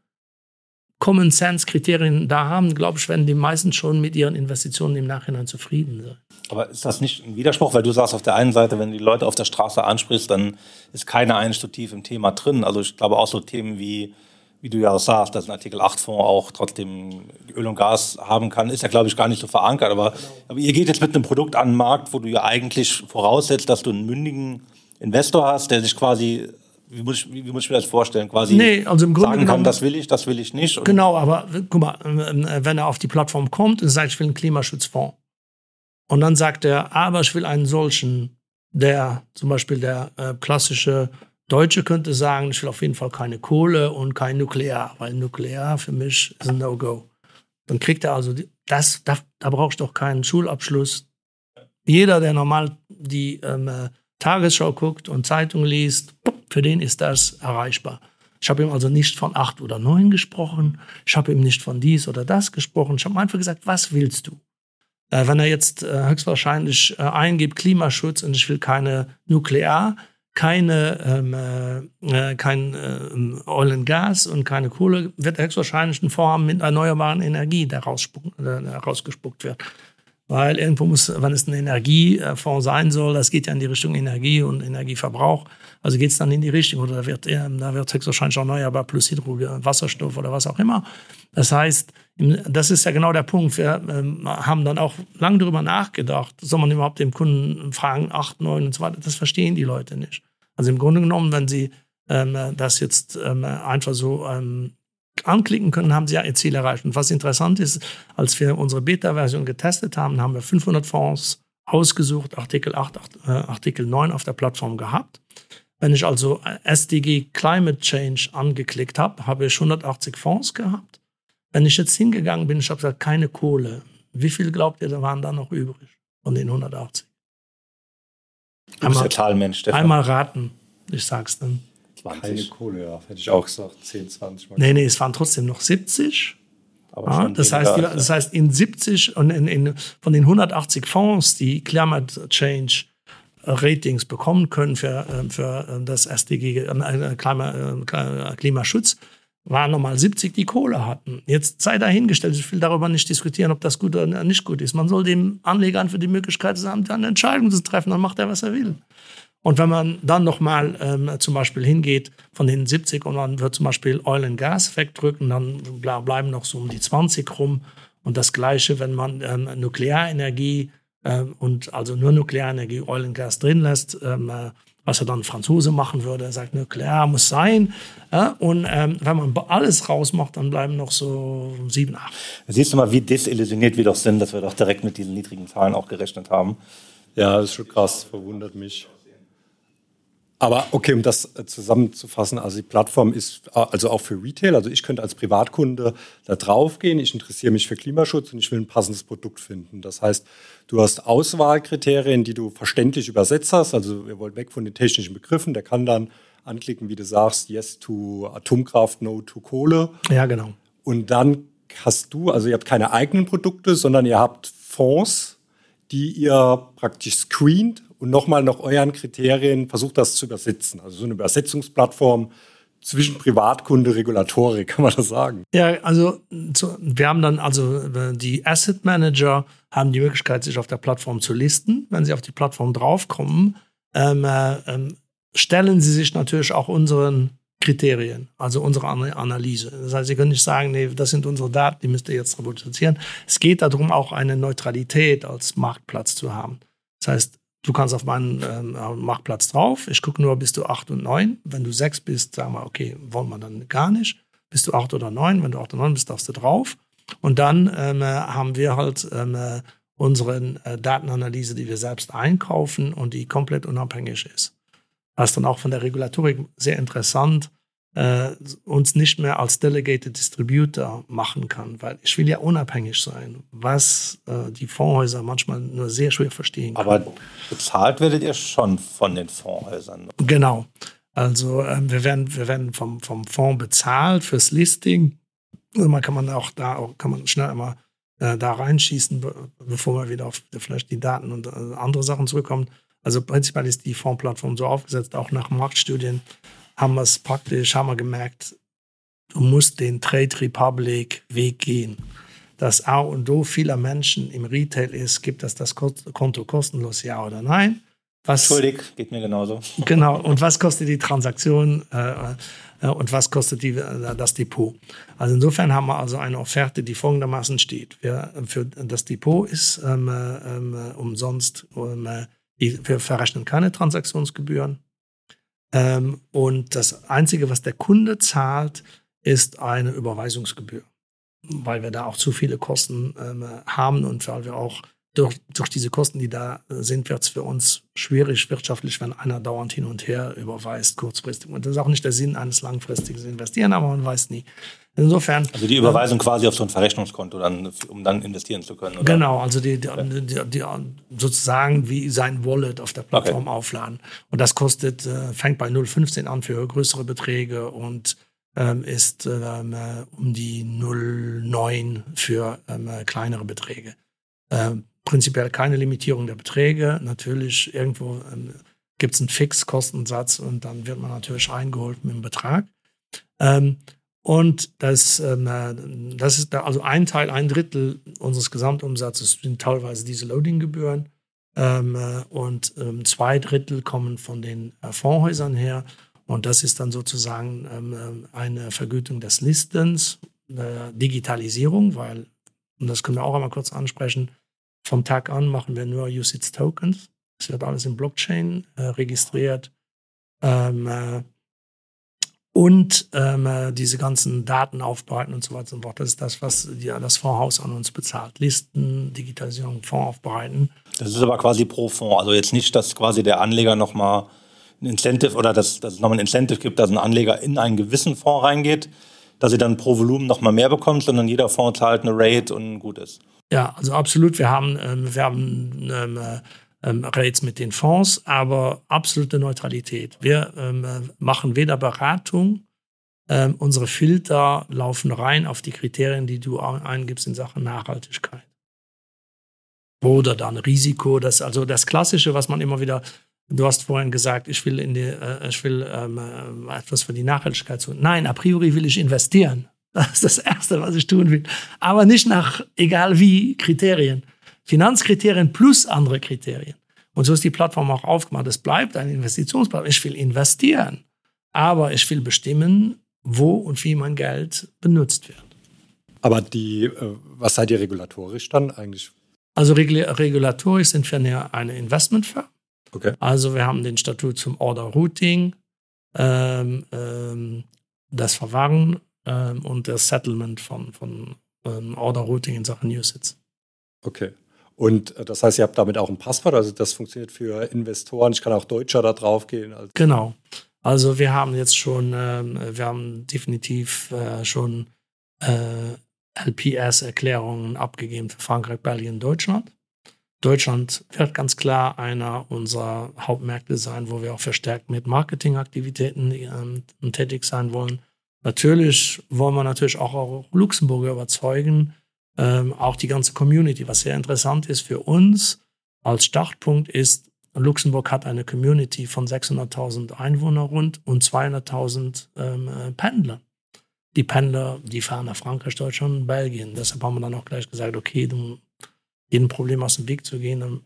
A: Common Sense Kriterien da haben, glaube ich, werden die meisten schon mit ihren Investitionen im Nachhinein zufrieden sein.
C: Aber ist das nicht ein Widerspruch, weil du sagst auf der einen Seite, wenn du die Leute auf der Straße ansprichst, dann ist keiner eigentlich so tief im Thema drin. Also ich glaube auch so Themen wie, wie du ja sagst, dass ein Artikel 8 Fonds auch trotzdem Öl und Gas haben kann, ist ja glaube ich gar nicht so verankert. Aber, genau. aber ihr geht jetzt mit einem Produkt an den Markt, wo du ja eigentlich voraussetzt, dass du einen mündigen Investor hast, der sich quasi wie muss, ich, wie muss ich mir das vorstellen? Quasi
A: nee, also im Grunde
C: sagen kann, das will ich, das will ich nicht.
A: Genau, aber guck mal, wenn er auf die Plattform kommt und sagt, ich will einen Klimaschutzfonds, und dann sagt er, aber ich will einen solchen, der zum Beispiel der äh, klassische Deutsche könnte sagen, ich will auf jeden Fall keine Kohle und kein Nuklear, weil Nuklear für mich ist ein No-Go. Dann kriegt er also, das, da, da brauchst du doch keinen Schulabschluss. Jeder, der normal die ähm, äh, Tagesschau guckt und Zeitung liest, für den ist das erreichbar. Ich habe ihm also nicht von acht oder neun gesprochen. Ich habe ihm nicht von dies oder das gesprochen. Ich habe einfach gesagt, was willst du? Äh, wenn er jetzt äh, höchstwahrscheinlich äh, eingibt Klimaschutz und ich will keine Nuklear, keine, ähm, äh, kein äh, Oil and Gas und keine Kohle, wird höchstwahrscheinlich ein Vorhaben mit erneuerbaren Energie, rausspuckt, äh, rausgespuckt wird. Weil irgendwo muss, wenn es ein Energiefonds sein soll, das geht ja in die Richtung Energie und Energieverbrauch, also geht es dann in die Richtung oder da wird, da wird höchstwahrscheinlich erneuerbar plus Hydro, Wasserstoff oder was auch immer. Das heißt, das ist ja genau der Punkt. Wir ähm, haben dann auch lange darüber nachgedacht, soll man überhaupt dem Kunden fragen, 8, 9 und so weiter. Das verstehen die Leute nicht. Also im Grunde genommen, wenn sie ähm, das jetzt ähm, einfach so ähm, anklicken können, haben sie ja ihr Ziel erreicht. Und was interessant ist, als wir unsere Beta-Version getestet haben, haben wir 500 Fonds ausgesucht, Artikel 8, äh, Artikel 9 auf der Plattform gehabt. Wenn ich also SDG Climate Change angeklickt habe, habe ich 180 Fonds gehabt. Wenn ich jetzt hingegangen bin, ich habe gesagt, keine Kohle. Wie viel glaubt ihr, da waren da noch übrig von den 180?
C: Du einmal, bist der Zahlenmensch,
A: Stefan. Einmal raten, ich sag's dann.
B: 20. Keine Kohle, ja. Hätte ich auch gesagt, 10, 20
A: Mal. Nee, nee, es waren trotzdem noch 70. Ja, das, heißt, die, das heißt, in 70 und in, in, von den 180 Fonds, die Climate Change Ratings bekommen können für, äh, für äh, das SDG äh, Klimaschutz, waren nochmal 70, die Kohle hatten. Jetzt sei dahingestellt, ich will darüber nicht diskutieren, ob das gut oder nicht gut ist. Man soll dem Anleger einfach die Möglichkeit haben, eine Entscheidung zu treffen, dann macht er, was er will. Und wenn man dann nochmal ähm, zum Beispiel hingeht von den 70 und man wird zum Beispiel Oil and Gas wegdrücken, dann bleiben noch so um die 20 rum. Und das Gleiche, wenn man ähm, Nuklearenergie ähm, und also nur Nuklearenergie, Oil und Gas drin lässt, ähm, äh, was er dann Franzose machen würde. Er sagt, nuklear muss sein. Ja? Und ähm, wenn man alles rausmacht, dann bleiben noch so sieben, acht.
C: Siehst du mal, wie desillusioniert wir doch sind, dass wir doch direkt mit diesen niedrigen Zahlen auch gerechnet haben.
B: Ja, das ist schon krass, verwundert mich. Aber okay, um das äh, zusammenzufassen, also die Plattform ist äh, also auch für Retail. Also ich könnte als Privatkunde da drauf gehen. Ich interessiere mich für Klimaschutz und ich will ein passendes Produkt finden. Das heißt, du hast Auswahlkriterien, die du verständlich übersetzt hast. Also wir wollen weg von den technischen Begriffen. Der kann dann anklicken, wie du sagst, yes to Atomkraft, no to Kohle.
A: Ja, genau.
B: Und dann hast du, also ihr habt keine eigenen Produkte, sondern ihr habt Fonds, die ihr praktisch screent und nochmal nach euren Kriterien versucht, das zu übersetzen. Also so eine Übersetzungsplattform zwischen Privatkunde, Regulatorik, [LAUGHS] kann man das sagen?
A: Ja, also wir haben dann also die Asset Manager haben die Möglichkeit, sich auf der Plattform zu listen. Wenn sie auf die Plattform draufkommen, ähm, äh, ähm, stellen sie sich natürlich auch unseren Kriterien, also unsere Analyse. Das heißt, Sie können nicht sagen, nee, das sind unsere Daten, die müsst ihr jetzt reproduzieren. Es geht darum, auch eine Neutralität als Marktplatz zu haben. Das heißt, du kannst auf meinen ähm, Marktplatz drauf. Ich gucke nur, bist du acht und neun. Wenn du sechs bist, sagen wir, okay, wollen wir dann gar nicht. Bist du acht oder neun? Wenn du acht oder neun bist, darfst du drauf. Und dann ähm, haben wir halt ähm, unsere äh, Datenanalyse, die wir selbst einkaufen und die komplett unabhängig ist. Was dann auch von der Regulatorik sehr interessant äh, uns nicht mehr als Delegated Distributor machen kann, weil ich will ja unabhängig sein, was äh, die Fondshäuser manchmal nur sehr schwer verstehen
C: können. Aber bezahlt werdet ihr schon von den Fondshäusern.
A: Genau. Also äh, wir werden, wir werden vom, vom Fonds bezahlt fürs Listing. Und man kann man auch da auch, kann man schnell einmal äh, da reinschießen, bevor man wieder auf vielleicht die Daten und äh, andere Sachen zurückkommt. Also prinzipiell ist die Fondsplattform so aufgesetzt, auch nach Marktstudien haben wir es praktisch, haben wir gemerkt, du musst den Trade Republic Weg gehen. Das A und O vieler Menschen im Retail ist, gibt es das Konto kostenlos, ja oder nein?
C: Was, Entschuldig, geht mir genauso. [LAUGHS]
A: Genau, und was kostet die Transaktion äh, äh, und was kostet die, äh, das Depot? Also insofern haben wir also eine Offerte, die folgendermaßen steht. Wir, für das Depot ist ähm, äh, ähm umsonst, ähm, wir verrechnen keine Transaktionsgebühren. Ähm, und das Einzige, was der Kunde zahlt, ist eine Überweisungsgebühr, weil wir da auch zu viele Kosten ähm, haben und weil wir auch durch, durch diese Kosten, die da sind, wird es für uns schwierig wirtschaftlich, wenn einer dauernd hin und her überweist, kurzfristig. Und das ist auch nicht der Sinn eines langfristigen Investieren, aber man weiß nie. Insofern.
C: Also die Überweisung äh, quasi auf so ein Verrechnungskonto, dann, um dann investieren zu können. Oder?
A: Genau, also die, die, die, die, sozusagen wie sein Wallet auf der Plattform okay. aufladen. Und das kostet, äh, fängt bei 0,15 an für größere Beträge und ähm, ist ähm, äh, um die 0,9 für ähm, kleinere Beträge. Ähm, prinzipiell keine Limitierung der Beträge. Natürlich irgendwo ähm, gibt es einen Fixkostensatz und dann wird man natürlich reingeholt mit dem Betrag. Und das, ähm, das ist da, also ein Teil, ein Drittel unseres Gesamtumsatzes sind teilweise diese Loadinggebühren. Ähm, äh, und ähm, zwei Drittel kommen von den äh, Fondshäusern her. Und das ist dann sozusagen ähm, äh, eine Vergütung des Listens, äh, Digitalisierung, weil, und das können wir auch einmal kurz ansprechen, vom Tag an machen wir nur USITS Tokens. Es wird alles in Blockchain äh, registriert. Ähm, äh, und ähm, äh, diese ganzen Daten aufbereiten und so weiter und so fort. Das ist das, was die, das Fondshaus an uns bezahlt. Listen, Digitalisierung, Fonds aufbereiten.
C: Das ist aber quasi pro Fonds. Also jetzt nicht, dass quasi der Anleger nochmal ein Incentive oder dass, dass es nochmal ein Incentive gibt, dass ein Anleger in einen gewissen Fonds reingeht, dass er dann pro Volumen nochmal mehr bekommt, sondern jeder Fonds zahlt eine Rate und gut ist.
A: Ja, also absolut. Wir haben, ähm, wir haben ähm, äh, ähm, Rates mit den Fonds, aber absolute Neutralität. Wir ähm, machen weder Beratung, ähm, unsere Filter laufen rein auf die Kriterien, die du eingibst in Sachen Nachhaltigkeit. Oder dann Risiko, das also das Klassische, was man immer wieder Du hast vorhin gesagt, ich will, in die, äh, ich will ähm, äh, etwas für die Nachhaltigkeit tun. Nein, a priori will ich investieren. Das ist das Erste, was ich tun will. Aber nicht nach egal wie Kriterien. Finanzkriterien plus andere Kriterien. Und so ist die Plattform auch aufgemacht. Es bleibt eine Investitionsplattform. Ich will investieren, aber ich will bestimmen, wo und wie mein Geld benutzt wird.
B: Aber die, äh, was seid ihr regulatorisch dann eigentlich?
A: Also regulatorisch sind wir eine, Investmentfirma.
B: Okay.
A: Also wir haben den Statut zum Order Routing, ähm, ähm, das Verwahren ähm, und das Settlement von, von ähm, Order Routing in Sachen USITs.
B: Okay. Und äh, das heißt, ihr habt damit auch ein Passwort, also das funktioniert für Investoren. Ich kann auch Deutscher da drauf gehen.
A: Also genau. Also wir haben jetzt schon, äh, wir haben definitiv äh, schon äh, LPS-Erklärungen abgegeben für Frankreich, Belgien, Deutschland. Deutschland wird ganz klar einer unserer Hauptmärkte sein, wo wir auch verstärkt mit Marketingaktivitäten ähm, tätig sein wollen. Natürlich wollen wir natürlich auch, auch Luxemburger überzeugen, ähm, auch die ganze Community. Was sehr interessant ist für uns als Startpunkt ist, Luxemburg hat eine Community von 600.000 Einwohnern rund und 200.000 ähm, äh, Pendler. Die Pendler, die fahren nach Frankreich, Deutschland, Belgien. Deshalb haben wir dann auch gleich gesagt, okay, um jedem Problem aus dem Weg zu gehen, dann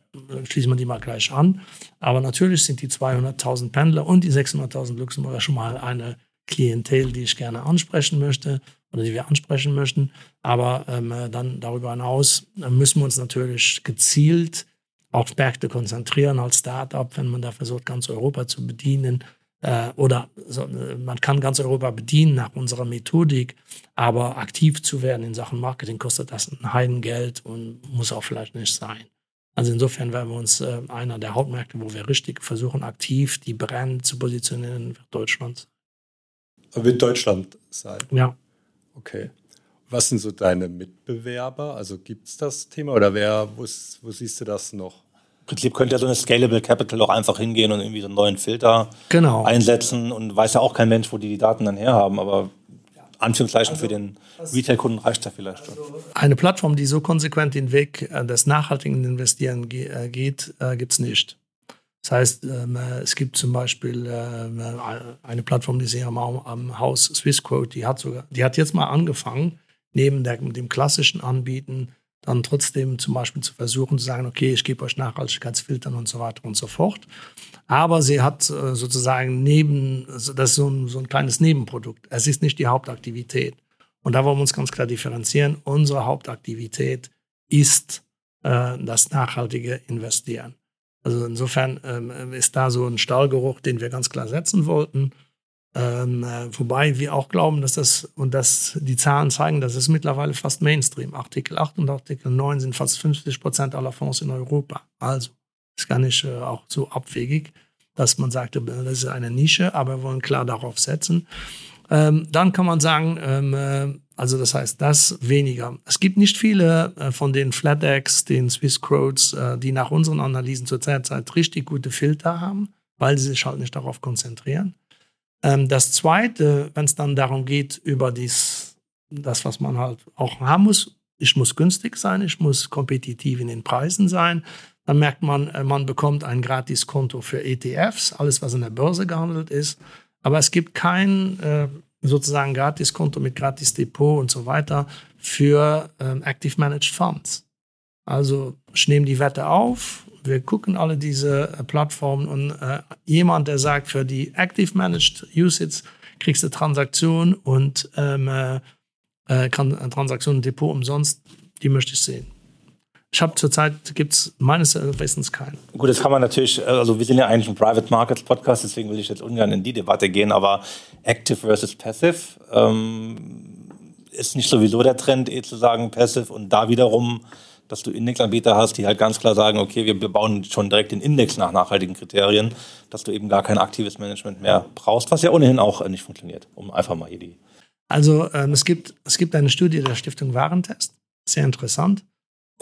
A: schließen wir die mal gleich an. Aber natürlich sind die 200.000 Pendler und die 600.000 Luxemburger schon mal eine Klientel, die ich gerne ansprechen möchte oder die wir ansprechen möchten. Aber ähm, dann darüber hinaus äh, müssen wir uns natürlich gezielt auf Märkte konzentrieren als Startup, wenn man da versucht, ganz Europa zu bedienen. Äh, oder so, äh, man kann ganz Europa bedienen nach unserer Methodik, aber aktiv zu werden in Sachen Marketing kostet das ein Heidengeld und muss auch vielleicht nicht sein. Also insofern werden wir uns äh, einer der Hauptmärkte, wo wir richtig versuchen, aktiv die Brand zu positionieren, wird Deutschland.
B: Wird Deutschland sein?
A: Ja.
B: Okay. Was sind so deine Mitbewerber? Also gibt es das Thema oder wer, wo, wo siehst du das noch?
C: Im Prinzip könnte ja so eine Scalable Capital auch einfach hingehen und irgendwie so einen neuen Filter
A: genau.
C: einsetzen und weiß ja auch kein Mensch, wo die die Daten dann herhaben, aber Anführungszeichen also, für den Retail-Kunden reicht ja vielleicht schon.
A: Eine Plattform, die so konsequent den Weg äh, des nachhaltigen Investieren äh, geht, äh, gibt es nicht. Das heißt, ähm, es gibt zum Beispiel eine Plattform, die ist am, am Haus Swissquote, die hat sogar, die hat jetzt mal angefangen, neben der, dem klassischen Anbieten dann trotzdem zum Beispiel zu versuchen zu sagen, okay, ich gebe euch Nachhaltigkeitsfiltern und so weiter und so fort. Aber sie hat äh, sozusagen neben, das ist so ein, so ein kleines Nebenprodukt. Es ist nicht die Hauptaktivität. Und da wollen wir uns ganz klar differenzieren. Unsere Hauptaktivität ist äh, das nachhaltige Investieren. Also insofern ähm, ist da so ein Stahlgeruch, den wir ganz klar setzen wollten. Ähm, äh, wobei wir auch glauben, dass das, und das, die Zahlen zeigen, das ist mittlerweile fast Mainstream. Artikel 8 und Artikel 9 sind fast 50 Prozent aller Fonds in Europa. Also ist gar nicht äh, auch so abwegig, dass man sagt, das ist eine Nische, aber wir wollen klar darauf setzen. Ähm, dann kann man sagen, ähm, äh, also das heißt, das weniger. Es gibt nicht viele äh, von den FlatEx, den Swiss Quotes, äh, die nach unseren Analysen zur Zeit richtig gute Filter haben, weil sie sich halt nicht darauf konzentrieren. Ähm, das Zweite, wenn es dann darum geht, über dies, das, was man halt auch haben muss, ich muss günstig sein, ich muss kompetitiv in den Preisen sein, dann merkt man, äh, man bekommt ein Gratiskonto für ETFs, alles, was in der Börse gehandelt ist. Aber es gibt kein äh, sozusagen Gratiskonto mit Gratis-Depot und so weiter für ähm, Active Managed Funds. Also ich nehme die Wette auf, wir gucken alle diese äh, Plattformen und äh, jemand, der sagt, für die Active Managed Usage kriegst du Transaktion und ähm, äh, äh kann äh, Transaktion und Depot umsonst, die möchte ich sehen. Ich habe zurzeit gibt es meines Wissens keinen.
C: Gut, das kann man natürlich, also wir sind ja eigentlich ein Private Markets Podcast, deswegen will ich jetzt ungern in die Debatte gehen, aber Active versus Passive ähm, ist nicht sowieso der Trend, eh zu sagen Passive und da wiederum dass du Indexanbieter hast, die halt ganz klar sagen, okay, wir bauen schon direkt den Index nach nachhaltigen Kriterien, dass du eben gar kein aktives Management mehr brauchst, was ja ohnehin auch äh, nicht funktioniert, um einfach mal hier die.
A: Also ähm, es, gibt, es gibt eine Studie der Stiftung Warentest, sehr interessant.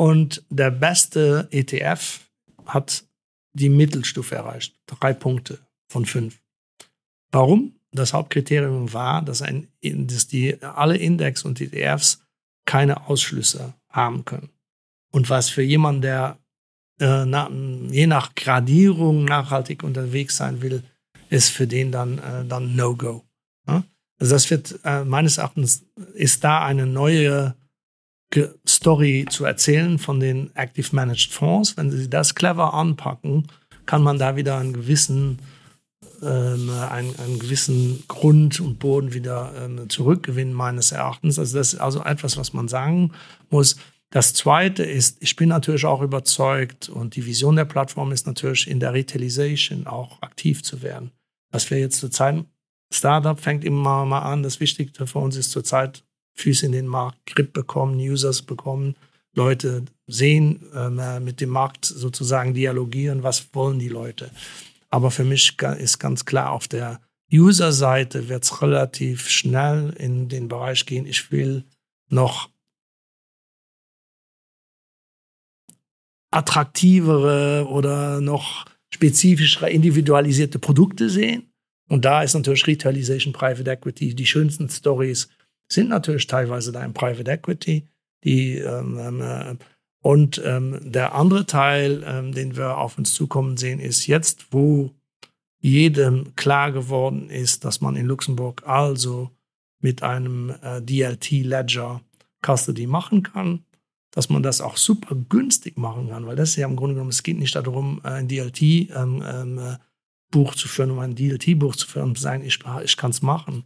A: Und der beste ETF hat die Mittelstufe erreicht, drei Punkte von fünf. Warum? Das Hauptkriterium war, dass, ein, dass die, alle Index und ETFs keine Ausschlüsse haben können. Und was für jemanden, der äh, na, je nach Gradierung nachhaltig unterwegs sein will, ist für den dann, äh, dann No-Go. Ja? Also das wird äh, meines Erachtens ist da eine neue Story zu erzählen von den Active Managed Fonds. Wenn Sie das clever anpacken, kann man da wieder einen gewissen ähm, einen, einen, gewissen Grund und Boden wieder ähm, zurückgewinnen, meines Erachtens. Also das ist also etwas, was man sagen muss. Das Zweite ist, ich bin natürlich auch überzeugt und die Vision der Plattform ist natürlich in der Retailization auch aktiv zu werden. Was wir jetzt zurzeit, Startup fängt immer mal an, das Wichtigste für uns ist zurzeit Füße in den Markt, Grip bekommen, Users bekommen, Leute sehen, äh, mit dem Markt sozusagen dialogieren, was wollen die Leute. Aber für mich ist ganz klar, auf der User-Seite wird es relativ schnell in den Bereich gehen, ich will noch attraktivere oder noch spezifischere, individualisierte Produkte sehen. Und da ist natürlich Retailization, Private Equity, die schönsten Stories sind natürlich teilweise da im Private Equity. Die, ähm, ähm, äh, und ähm, der andere Teil, ähm, den wir auf uns zukommen sehen, ist jetzt, wo jedem klar geworden ist, dass man in Luxemburg also mit einem äh, DLT Ledger Custody machen kann, dass man das auch super günstig machen kann, weil das ist ja im Grunde genommen, es geht nicht darum, ein DLT ähm, ähm, äh, zu führen, um ein DLT Buch zu führen sagen, ich, ich kann es machen,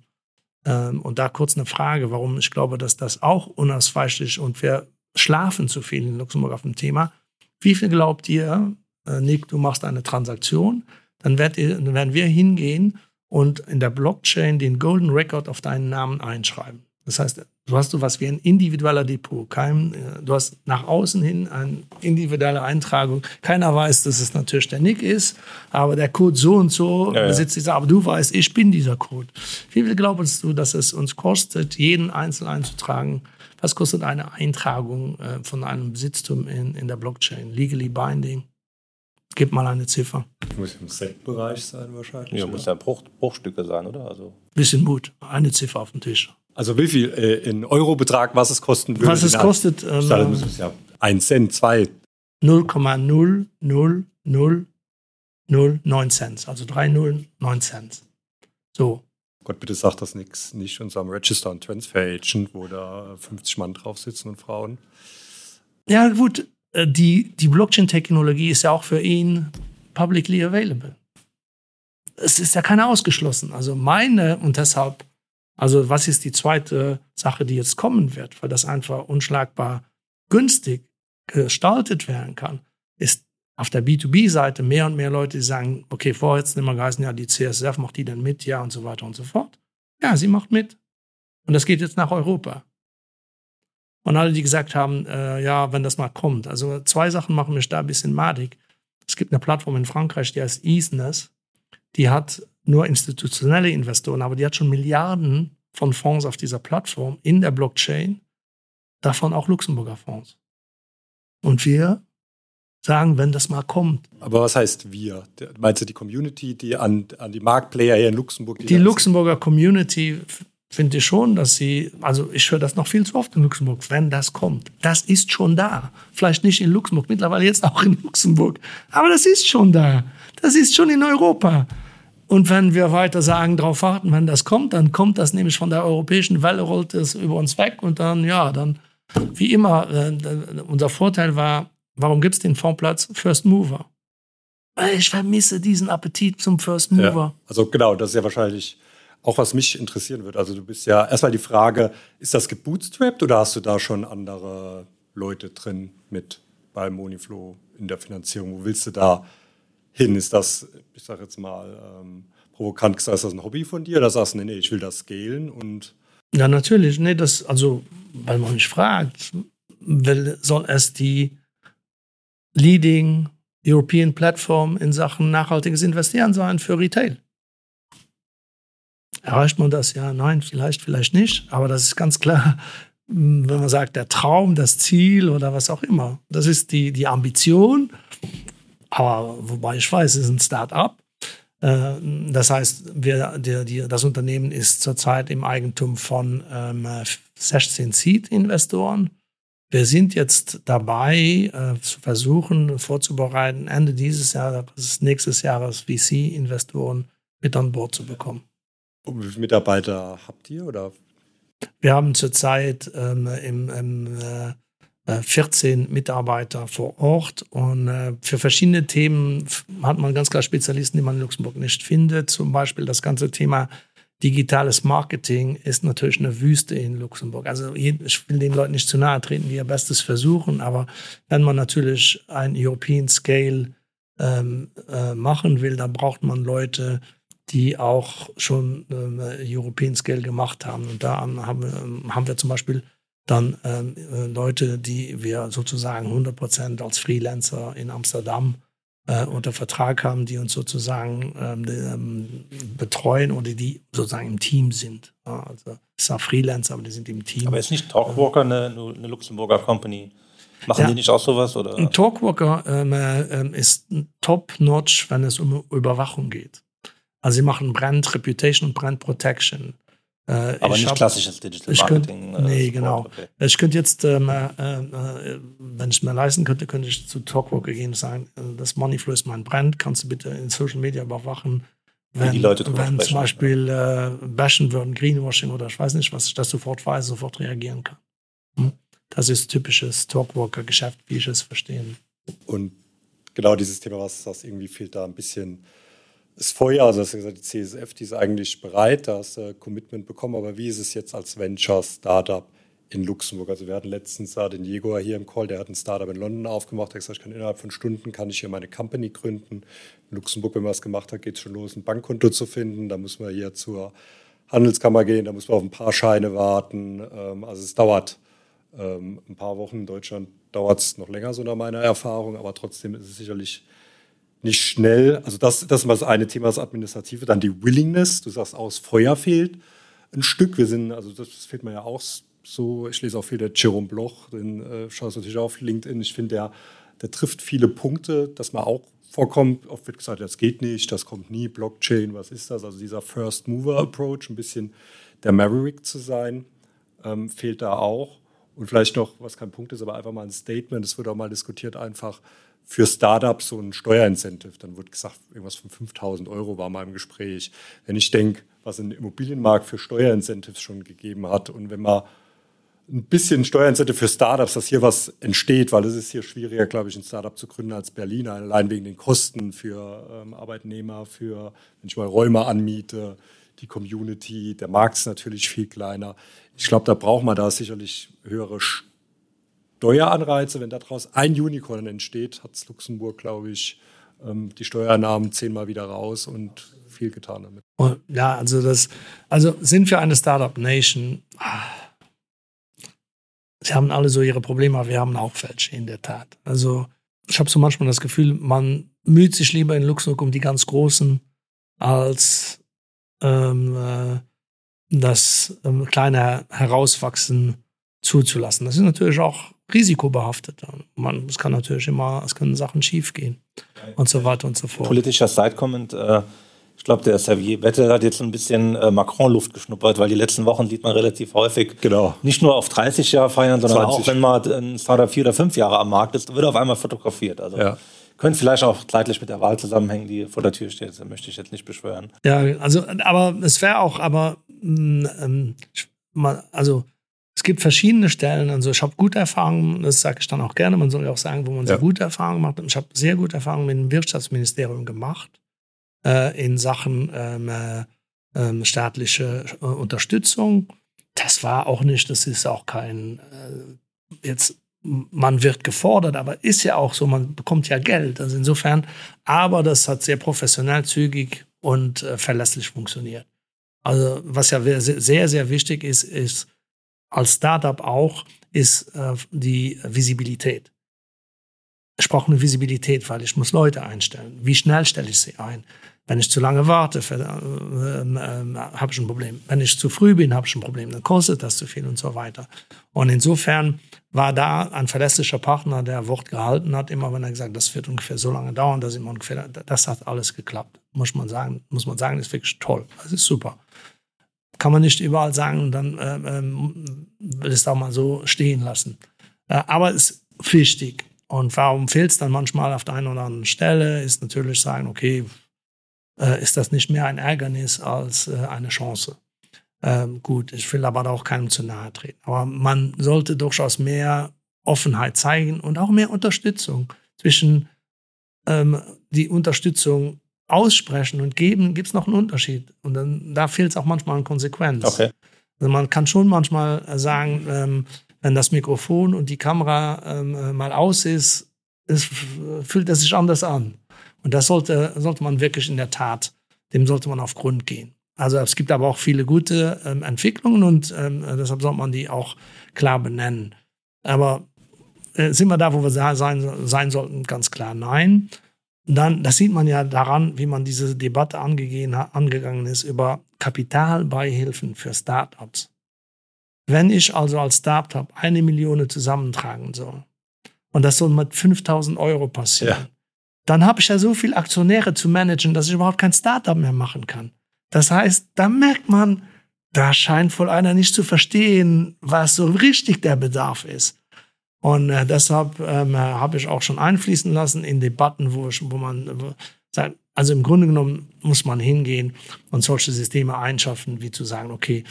A: ähm, und da kurz eine Frage, warum ich glaube, dass das auch unausweichlich und wir schlafen zu viel in Luxemburg auf dem Thema. Wie viel glaubt ihr, äh, Nick, du machst eine Transaktion, dann, ihr, dann werden wir hingehen und in der Blockchain den Golden Record auf deinen Namen einschreiben. Das heißt, du hast so was wie ein individueller Depot. Kein, äh, du hast nach außen hin eine individuelle Eintragung. Keiner weiß, dass es natürlich der Nick ist, aber der Code so und so ja, besitzt dieser. Aber du weißt, ich bin dieser Code. Wie viel glaubst du, dass es uns kostet, jeden einzeln einzutragen? Was kostet eine Eintragung äh, von einem Besitztum in, in der Blockchain? Legally binding? Gib mal eine Ziffer.
B: Muss im Cent-Bereich sein wahrscheinlich.
C: Ja, muss ja Bruch, Bruchstücke sein, oder? Also.
A: Bisschen Mut. Eine Ziffer auf dem Tisch.
B: Also wie viel äh, in Euro-Betrag, was es kosten würde?
A: Was es kostet? Ähm,
B: dann muss es ja ein Cent, zwei.
A: 0,00009 Cent. Also 309 Cent. So.
B: Gott, bitte sag das nix, nicht unserem Register und Transfer Agent, wo da 50 Mann drauf sitzen und Frauen.
A: Ja, gut. Äh, die, die Blockchain-Technologie ist ja auch für ihn publicly available. Es ist ja keiner ausgeschlossen. Also meine, und deshalb also was ist die zweite Sache, die jetzt kommen wird, weil das einfach unschlagbar günstig gestaltet werden kann, ist auf der B2B-Seite mehr und mehr Leute, die sagen, okay, vorher jetzt immer geheißen, ja, die CSF macht die denn mit, ja, und so weiter und so fort. Ja, sie macht mit. Und das geht jetzt nach Europa. Und alle, die gesagt haben, äh, ja, wenn das mal kommt. Also zwei Sachen machen mich da ein bisschen madig. Es gibt eine Plattform in Frankreich, die heißt Easiness. Die hat nur institutionelle Investoren, aber die hat schon Milliarden von Fonds auf dieser Plattform in der Blockchain, davon auch Luxemburger Fonds. Und wir sagen, wenn das mal kommt.
B: Aber was heißt wir? Meinst du die Community, die an, an die Marktplayer hier in Luxemburg?
A: Die, die Luxemburger Community finde ich schon, dass sie, also ich höre das noch viel zu oft in Luxemburg, wenn das kommt. Das ist schon da. Vielleicht nicht in Luxemburg, mittlerweile jetzt auch in Luxemburg. Aber das ist schon da. Das ist schon in Europa. Und wenn wir weiter sagen, darauf warten, wenn das kommt, dann kommt das nämlich von der europäischen Welle, rollt es über uns weg und dann, ja, dann, wie immer, äh, unser Vorteil war, warum gibt es den Fondsplatz First Mover? Ich vermisse diesen Appetit zum First Mover.
B: Ja, also genau, das ist ja wahrscheinlich auch was mich interessieren wird. Also du bist ja erstmal die Frage, ist das gebootstrapped oder hast du da schon andere Leute drin mit bei Moniflow in der Finanzierung? Wo willst du da hin? Ist das, ich sage jetzt mal, ähm, provokant gesagt, ist das ein Hobby von dir? Oder sagst du, nee, nee, ich will das scalen und.
A: Ja, natürlich. Nee, das, also, weil man mich fragt, will, soll es die Leading European Plattform in Sachen nachhaltiges Investieren sein für Retail? Erreicht man das? Ja, nein, vielleicht, vielleicht nicht. Aber das ist ganz klar, wenn man sagt, der Traum, das Ziel oder was auch immer. Das ist die, die Ambition. Aber wobei ich weiß, es ist ein Start-up. Äh, das heißt, wir, die, die, das Unternehmen ist zurzeit im Eigentum von ähm, 16 Seed-Investoren. Wir sind jetzt dabei, äh, zu versuchen, vorzubereiten, Ende dieses Jahres, nächstes Jahres VC-Investoren mit an Bord zu bekommen.
B: Und wie viele Mitarbeiter habt ihr? Oder?
A: Wir haben zurzeit ähm, im, im äh, 14 Mitarbeiter vor Ort und äh, für verschiedene Themen hat man ganz klar Spezialisten, die man in Luxemburg nicht findet. Zum Beispiel das ganze Thema digitales Marketing ist natürlich eine Wüste in Luxemburg. Also ich will den Leuten nicht zu nahe treten, die ihr Bestes versuchen, aber wenn man natürlich ein European Scale ähm, äh, machen will, dann braucht man Leute, die auch schon ähm, European Scale gemacht haben. Und da haben haben wir zum Beispiel dann ähm, äh, Leute, die wir sozusagen 100 Prozent als Freelancer in Amsterdam äh, unter Vertrag haben, die uns sozusagen ähm, ähm, betreuen oder die sozusagen im Team sind. Ja, also es ist auch Freelancer, aber die sind im Team.
C: Aber ist nicht Talkwalker eine, eine Luxemburger Company? Machen ja, die nicht auch sowas? Oder?
A: Ein Talkwalker ähm, äh, ist top-notch, wenn es um Überwachung geht. Also sie machen Brand Reputation und Brand Protection.
C: Äh, Aber nicht hab, klassisches Digital Marketing.
A: Könnt, nee, genau. Okay. Ich könnte jetzt, ähm, äh, äh, wenn ich mir leisten könnte, könnte ich zu Talkwalker gehen und sagen, äh, das Moneyflow ist mein Brand, kannst du bitte in Social Media überwachen. Wenn, die Leute wenn zum Beispiel äh, bashen würden, Greenwashing oder ich weiß nicht, was ich das sofort weiß, sofort reagieren kann. Hm? Das ist typisches Talkwalker-Geschäft, wie ich es verstehe.
B: Und genau dieses Thema, was das irgendwie fehlt, da ein bisschen das Feuer, also hast du gesagt, die CSF, die ist eigentlich bereit, da hast du Commitment bekommen, aber wie ist es jetzt als Venture-Startup in Luxemburg? Also wir hatten letztens da den Jaguar hier im Call, der hat ein Startup in London aufgemacht, der hat gesagt, ich kann innerhalb von Stunden kann ich hier meine Company gründen. In Luxemburg, wenn man es gemacht hat, geht es schon los, ein Bankkonto zu finden, da muss man hier zur Handelskammer gehen, da muss man auf ein paar Scheine warten, ähm, also es dauert ähm, ein paar Wochen, in Deutschland dauert es noch länger, so nach meiner Erfahrung, aber trotzdem ist es sicherlich nicht schnell, also das, das ist mal das eine Thema, das Administrative, dann die Willingness, du sagst aus, Feuer fehlt ein Stück, wir sind, also das fehlt mir ja auch so, ich lese auch viel der Jerome Bloch, den äh, schaust du natürlich auf LinkedIn, ich finde, der, der trifft viele Punkte, dass man auch vorkommt, oft wird gesagt, das geht nicht, das kommt nie, Blockchain, was ist das, also dieser First Mover Approach, ein bisschen der Maverick zu sein, ähm, fehlt da auch. Und vielleicht noch, was kein Punkt ist, aber einfach mal ein Statement, es wird auch mal diskutiert, einfach für Startups so ein Steuerincentive. Dann wird gesagt, irgendwas von 5000 Euro war mal im Gespräch. Wenn ich denke, was ein Immobilienmarkt für Steuerincentives schon gegeben hat und wenn man ein bisschen Steuerincentive für Startups, dass hier was entsteht, weil es ist hier schwieriger, glaube ich, ein Startup zu gründen als Berlin, allein wegen den Kosten für ähm, Arbeitnehmer, für, wenn ich mal Räume anmiete, die Community, der Markt ist natürlich viel kleiner. Ich glaube, da braucht man da sicherlich höhere Steueranreize. Wenn daraus ein Unicorn entsteht, hat es Luxemburg, glaube ich, ähm, die Steuernahmen zehnmal wieder raus und viel getan damit.
A: Oh, ja, also das, also sind wir eine Startup Nation. Sie haben alle so ihre Probleme, aber wir haben auch welche in der Tat. Also ich habe so manchmal das Gefühl, man müht sich lieber in Luxemburg um die ganz Großen als ähm, äh, das ähm, kleine Herauswachsen zuzulassen. Das ist natürlich auch risikobehaftet. Man, es kann natürlich immer, es können Sachen schiefgehen und so weiter und so fort.
C: Politischer Side-Comment. Äh, ich glaube, der Xavier Bettel hat jetzt ein bisschen äh, Macron-Luft geschnuppert, weil die letzten Wochen sieht man relativ häufig, genau. nicht nur auf 30 Jahre feiern, sondern 20. auch, wenn mal ein Startup vier oder fünf Jahre am Markt ist, wird auf einmal fotografiert. Also ja. könnte vielleicht auch zeitlich mit der Wahl zusammenhängen, die vor der Tür steht. Das möchte ich jetzt nicht beschwören.
A: Ja, also, aber es wäre auch, aber mh, mm, ähm, also es gibt verschiedene Stellen. Also ich habe gute Erfahrungen, das sage ich dann auch gerne. Man soll ja auch sagen, wo man ja. so gute Erfahrungen macht. Ich habe sehr gute Erfahrungen mit dem Wirtschaftsministerium gemacht äh, in Sachen ähm, äh, ähm, staatliche äh, Unterstützung. Das war auch nicht, das ist auch kein äh, jetzt man wird gefordert, aber ist ja auch so, man bekommt ja Geld. Also insofern, aber das hat sehr professionell, zügig und äh, verlässlich funktioniert. Also was ja sehr, sehr wichtig ist, ist als Startup auch, ist äh, die Visibilität. Ich brauche eine Visibilität, weil ich muss Leute einstellen. Wie schnell stelle ich sie ein? Wenn ich zu lange warte, äh, äh, habe ich ein Problem. Wenn ich zu früh bin, habe ich ein Problem. Dann kostet das zu viel und so weiter. Und insofern war da ein verlässlicher Partner, der Wort gehalten hat, immer wenn er gesagt, das wird ungefähr so lange dauern, dass immer ungefähr, das hat alles geklappt. Muss man sagen, muss man sagen, ist wirklich toll. Das ist super kann man nicht überall sagen dann äh, ähm, will es auch mal so stehen lassen. Äh, aber es ist wichtig. Und warum fehlt es dann manchmal auf der einen oder anderen Stelle, ist natürlich sagen, okay, äh, ist das nicht mehr ein Ärgernis als äh, eine Chance. Ähm, gut, ich will aber auch keinem zu nahe treten. Aber man sollte durchaus mehr Offenheit zeigen und auch mehr Unterstützung zwischen ähm, die Unterstützung aussprechen und geben, gibt es noch einen Unterschied. Und dann, da fehlt es auch manchmal an Konsequenz.
C: Okay.
A: Also man kann schon manchmal sagen, ähm, wenn das Mikrofon und die Kamera ähm, äh, mal aus ist, es, fühlt es sich anders an. Und das sollte, sollte man wirklich in der Tat, dem sollte man auf Grund gehen. Also es gibt aber auch viele gute ähm, Entwicklungen und ähm, deshalb sollte man die auch klar benennen. Aber äh, sind wir da, wo wir sein, sein sollten? Ganz klar nein. Dann, das sieht man ja daran, wie man diese Debatte angegangen ist über Kapitalbeihilfen für Startups. Wenn ich also als Startup eine Million zusammentragen soll und das soll mit 5000 Euro passieren, ja. dann habe ich ja so viele Aktionäre zu managen, dass ich überhaupt kein Startup mehr machen kann. Das heißt, da merkt man, da scheint wohl einer nicht zu verstehen, was so richtig der Bedarf ist. Und äh, deshalb ähm, habe ich auch schon einfließen lassen in Debatten, wo, ich, wo man sagt, also im Grunde genommen muss man hingehen und solche Systeme einschaffen, wie zu sagen, okay,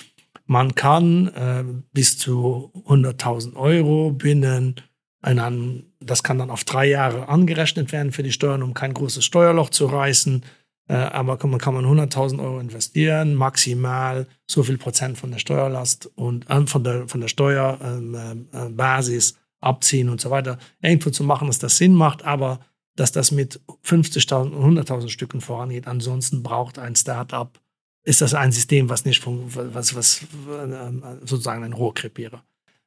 A: man kann äh, bis zu 100.000 Euro binnen einem, das kann dann auf drei Jahre angerechnet werden für die Steuern, um kein großes Steuerloch zu reißen. Äh, aber man, kann man 100.000 Euro investieren, maximal so viel Prozent von der Steuerlast und äh, von der, von der Steuerbasis ähm, äh, abziehen und so weiter. Irgendwo zu machen, dass das Sinn macht, aber dass das mit 50.000 und 100.000 Stücken vorangeht. Ansonsten braucht ein Startup, ist das ein System, was nicht, was, was äh, sozusagen ein Rohrkrepierer.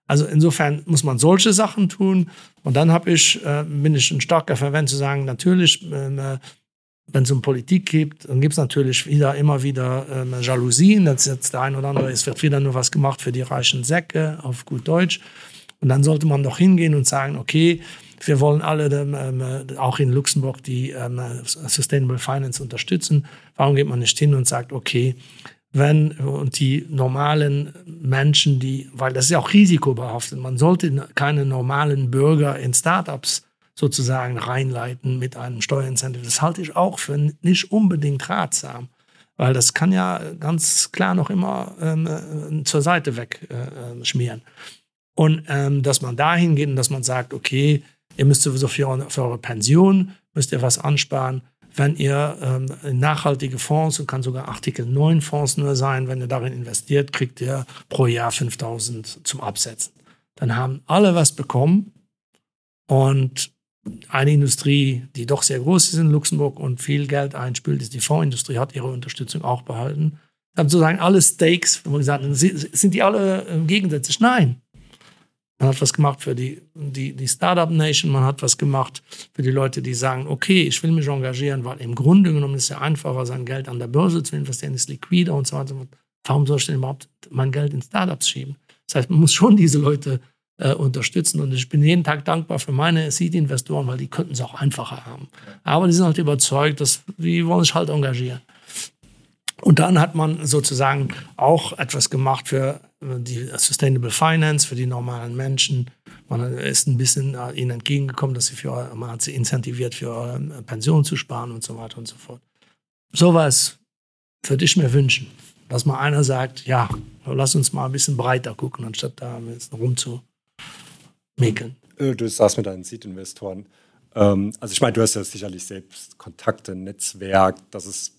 A: Also insofern muss man solche Sachen tun. Und dann habe ich, äh, bin ich ein starker Verwend zu sagen, natürlich äh, wenn es um Politik geht, dann gibt es natürlich wieder immer wieder ähm, Jalousien. Das jetzt der ein oder andere, es wird wieder nur was gemacht für die reichen Säcke, auf gut Deutsch. Und dann sollte man doch hingehen und sagen, okay, wir wollen alle ähm, äh, auch in Luxemburg die ähm, Sustainable Finance unterstützen. Warum geht man nicht hin und sagt, okay, wenn und die normalen Menschen, die, weil das ist ja auch risikobehaftet, man sollte keine normalen Bürger in Startups sozusagen reinleiten mit einem Steuerincentive. Das halte ich auch für nicht unbedingt ratsam, weil das kann ja ganz klar noch immer ähm, äh, zur Seite weg äh, schmieren. Und ähm, dass man dahin geht und dass man sagt, okay, ihr müsst sowieso für, für eure Pension, müsst ihr was ansparen. Wenn ihr ähm, nachhaltige Fonds und kann sogar Artikel 9 Fonds nur sein, wenn ihr darin investiert, kriegt ihr pro Jahr 5000 zum Absetzen. Dann haben alle was bekommen und eine Industrie, die doch sehr groß ist in Luxemburg und viel Geld einspült, ist die Fondsindustrie, hat ihre Unterstützung auch behalten. Dann sozusagen alle Stakes, wo man gesagt sind die alle gegensätzlich? Nein. Man hat was gemacht für die, die, die Startup Nation, man hat was gemacht für die Leute, die sagen, okay, ich will mich engagieren, weil im Grunde genommen ist es ja einfacher, sein Geld an der Börse zu investieren, ist liquider und so weiter. Warum soll ich denn überhaupt mein Geld in Startups schieben? Das heißt, man muss schon diese Leute äh, unterstützen. Und ich bin jeden Tag dankbar für meine Seed-Investoren, weil die könnten es auch einfacher haben. Aber die sind halt überzeugt, dass die wollen sich halt engagieren. Und dann hat man sozusagen auch etwas gemacht für äh, die Sustainable Finance, für die normalen Menschen. Man ist ein bisschen äh, ihnen entgegengekommen, dass sie für, man hat sie incentiviert, für Pensionen zu sparen und so weiter und so fort. Sowas würde ich mir wünschen, dass mal einer sagt, ja, lass uns mal ein bisschen breiter gucken, anstatt da rumzu, mäkeln.
B: Äh, du sagst mit deinen Seed-Investoren. Ähm, also ich meine, du hast ja sicherlich selbst Kontakte, Netzwerk, dass es,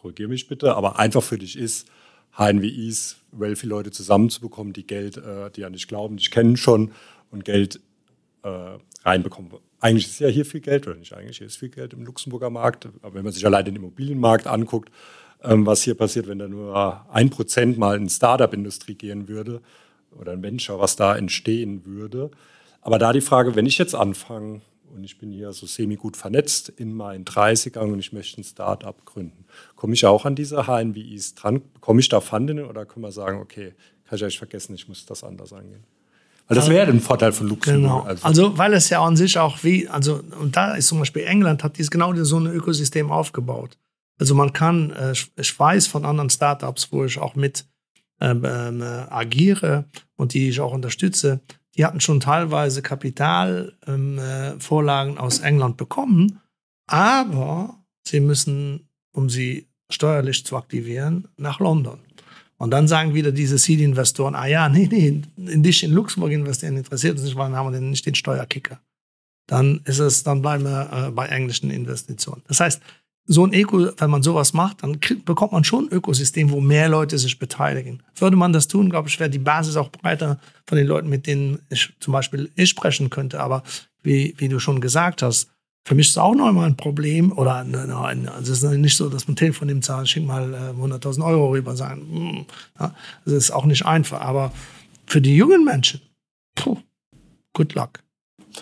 B: korrigiere mich bitte, aber einfach für dich ist, HNWIs, wealthy Leute zusammenzubekommen, die Geld, äh, die an dich glauben, dich kennen schon und Geld äh, reinbekommen. Eigentlich ist ja hier viel Geld, oder nicht eigentlich, hier ist viel Geld im Luxemburger Markt, aber wenn man sich allein den Immobilienmarkt anguckt, ähm, was hier passiert, wenn da nur ein Prozent mal in Startup-Industrie gehen würde, oder ein Venture, was da entstehen würde. Aber da die Frage, wenn ich jetzt anfange und ich bin hier so semi-gut vernetzt in meinen 30ern und ich möchte ein Start-up gründen, komme ich auch an diese HNWIs dran? Bekomme ich da Funding oder können wir sagen, okay, kann ich eigentlich vergessen, ich muss das anders angehen? Weil das wäre ein Vorteil von Luxemburg.
A: Genau. Also. also. weil es ja an sich auch wie, also, und da ist zum Beispiel England, hat dies genau so ein Ökosystem aufgebaut. Also man kann, äh, ich weiß von anderen Startups, wo ich auch mit ähm, ähm, agiere und die ich auch unterstütze, die hatten schon teilweise Kapitalvorlagen ähm, äh, aus England bekommen, aber sie müssen, um sie steuerlich zu aktivieren, nach London. Und dann sagen wieder diese Seed-Investoren, ah ja, [LAUGHS] nee, nee, in dich in Luxemburg investieren interessiert uns nicht, weil dann haben wir nicht den Steuerkicker. Dann ist es, dann bleiben wir äh, bei englischen Investitionen. Das heißt, so ein Öko, wenn man sowas macht, dann bekommt man schon ein Ökosystem, wo mehr Leute sich beteiligen. Würde man das tun, glaube ich, wäre die Basis auch breiter von den Leuten, mit denen ich zum Beispiel ich sprechen könnte. Aber wie, wie du schon gesagt hast, für mich ist es auch noch mal ein Problem. Oder nein, also es ist nicht so, dass man Telefon nimmt, sagt, schick mal äh, 100.000 Euro rüber. Sagen, hm, ja, das ist auch nicht einfach. Aber für die jungen Menschen, puh, good luck.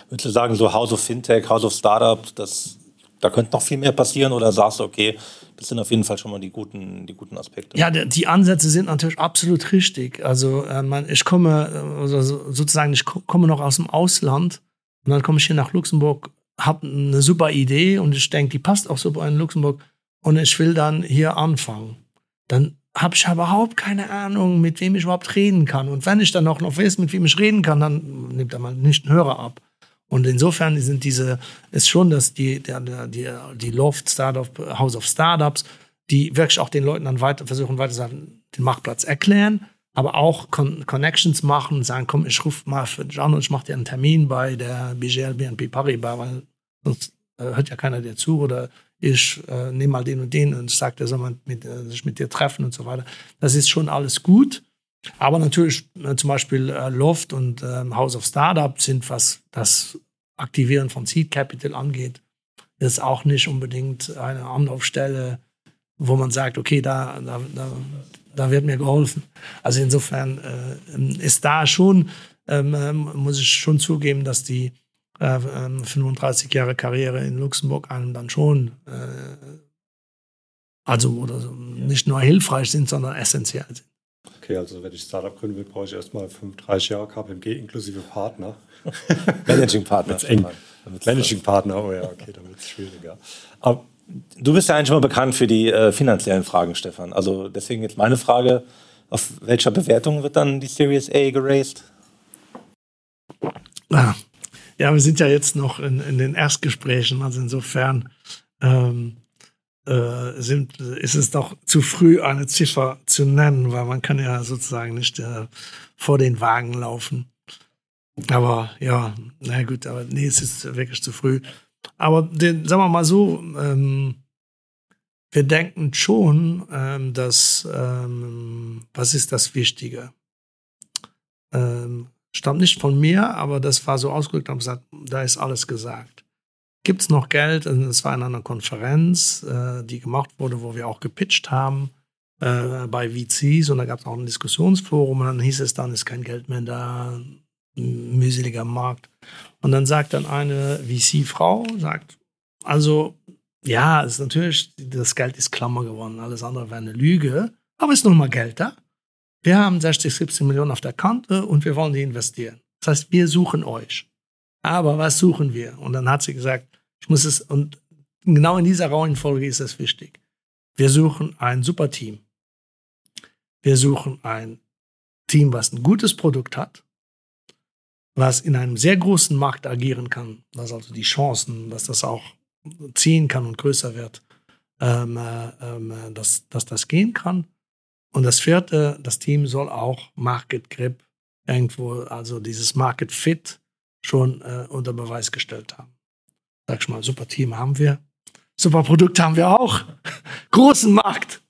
C: Würdest du sagen, so House of Fintech, House of Startups, das, da könnte noch viel mehr passieren? Oder sagst du, okay, das sind auf jeden Fall schon mal die guten, die guten Aspekte?
A: Ja, die Ansätze sind natürlich absolut richtig. Also äh, ich komme also sozusagen, ich komme noch aus dem Ausland und dann komme ich hier nach Luxemburg habe eine super Idee und ich denke, die passt auch super in Luxemburg und ich will dann hier anfangen. Dann habe ich überhaupt keine Ahnung, mit wem ich überhaupt reden kann. Und wenn ich dann auch noch weiß, mit wem ich reden kann, dann nimmt er mal nicht einen Hörer ab. Und insofern sind diese, ist schon, dass die, der, die, die Loft Startup, House of Startups, die wirklich auch den Leuten dann weiter versuchen, weiter den Marktplatz erklären, aber auch Con Connections machen und sagen, komm, ich rufe mal für an und ich mache dir einen Termin bei der BGL BNP Paribas, weil sonst äh, hört ja keiner dir zu oder ich äh, nehme mal den und den und sage, der soll man mit, äh, sich mit dir treffen und so weiter. Das ist schon alles gut. Aber natürlich äh, zum Beispiel äh, Loft und ähm, House of Startup sind, was das Aktivieren von Seed Capital angeht, ist auch nicht unbedingt eine Anlaufstelle, wo man sagt, okay, da, da, da, da wird mir geholfen. Also insofern äh, ist da schon, ähm, ähm muss ich schon zugeben, dass die äh, 35 ähm, Jahre Karriere in Luxemburg einem dann schon, äh, also oder so, nicht nur hilfreich sind, sondern essentiell sind.
B: Okay, also wenn ich Startup gründen will, brauche ich erstmal 35 Jahre KPMG inklusive Partner. [LAUGHS]
C: Managing Partner.
B: Managing Partner, oh ja, okay, dann wird es schwieriger.
C: Aber du bist ja eigentlich immer bekannt für die äh, finanziellen Fragen, Stefan. Also deswegen jetzt meine Frage, auf welcher Bewertung wird dann die Series A geraced?
A: Ah, ja, wir sind ja jetzt noch in, in den Erstgesprächen, also insofern ähm, äh, sind, ist es doch zu früh, eine Ziffer zu nennen, weil man kann ja sozusagen nicht äh, vor den Wagen laufen. Aber ja, na gut, aber nee, es ist wirklich zu früh. Aber den, sagen wir mal so, ähm, wir denken schon, ähm, dass, ähm, was ist das Wichtige? Ähm, Stammt nicht von mir, aber das war so ausgedrückt, da ist alles gesagt. Gibt es noch Geld? Es war in einer Konferenz, äh, die gemacht wurde, wo wir auch gepitcht haben äh, bei VCs und da gab es auch ein Diskussionsforum und dann hieß es dann, ist kein Geld mehr da, mühseliger Markt. Und dann sagt dann eine VC-Frau, sagt, also ja, es ist natürlich, das Geld ist Klammer geworden, alles andere wäre eine Lüge, aber ist noch mal Geld da. Wir haben 60, 17 Millionen auf der Kante und wir wollen die investieren. Das heißt, wir suchen euch. Aber was suchen wir? Und dann hat sie gesagt, ich muss es, und genau in dieser Reihenfolge ist es wichtig. Wir suchen ein super Team. Wir suchen ein Team, was ein gutes Produkt hat, was in einem sehr großen Markt agieren kann, was also die Chancen, dass das auch ziehen kann und größer wird, ähm, äh, ähm, dass, dass das gehen kann. Und das vierte, das Team soll auch Market Grip irgendwo, also dieses Market Fit schon äh, unter Beweis gestellt haben. Sag ich mal, super Team haben wir. Super Produkt haben wir auch. [LAUGHS] Großen Markt.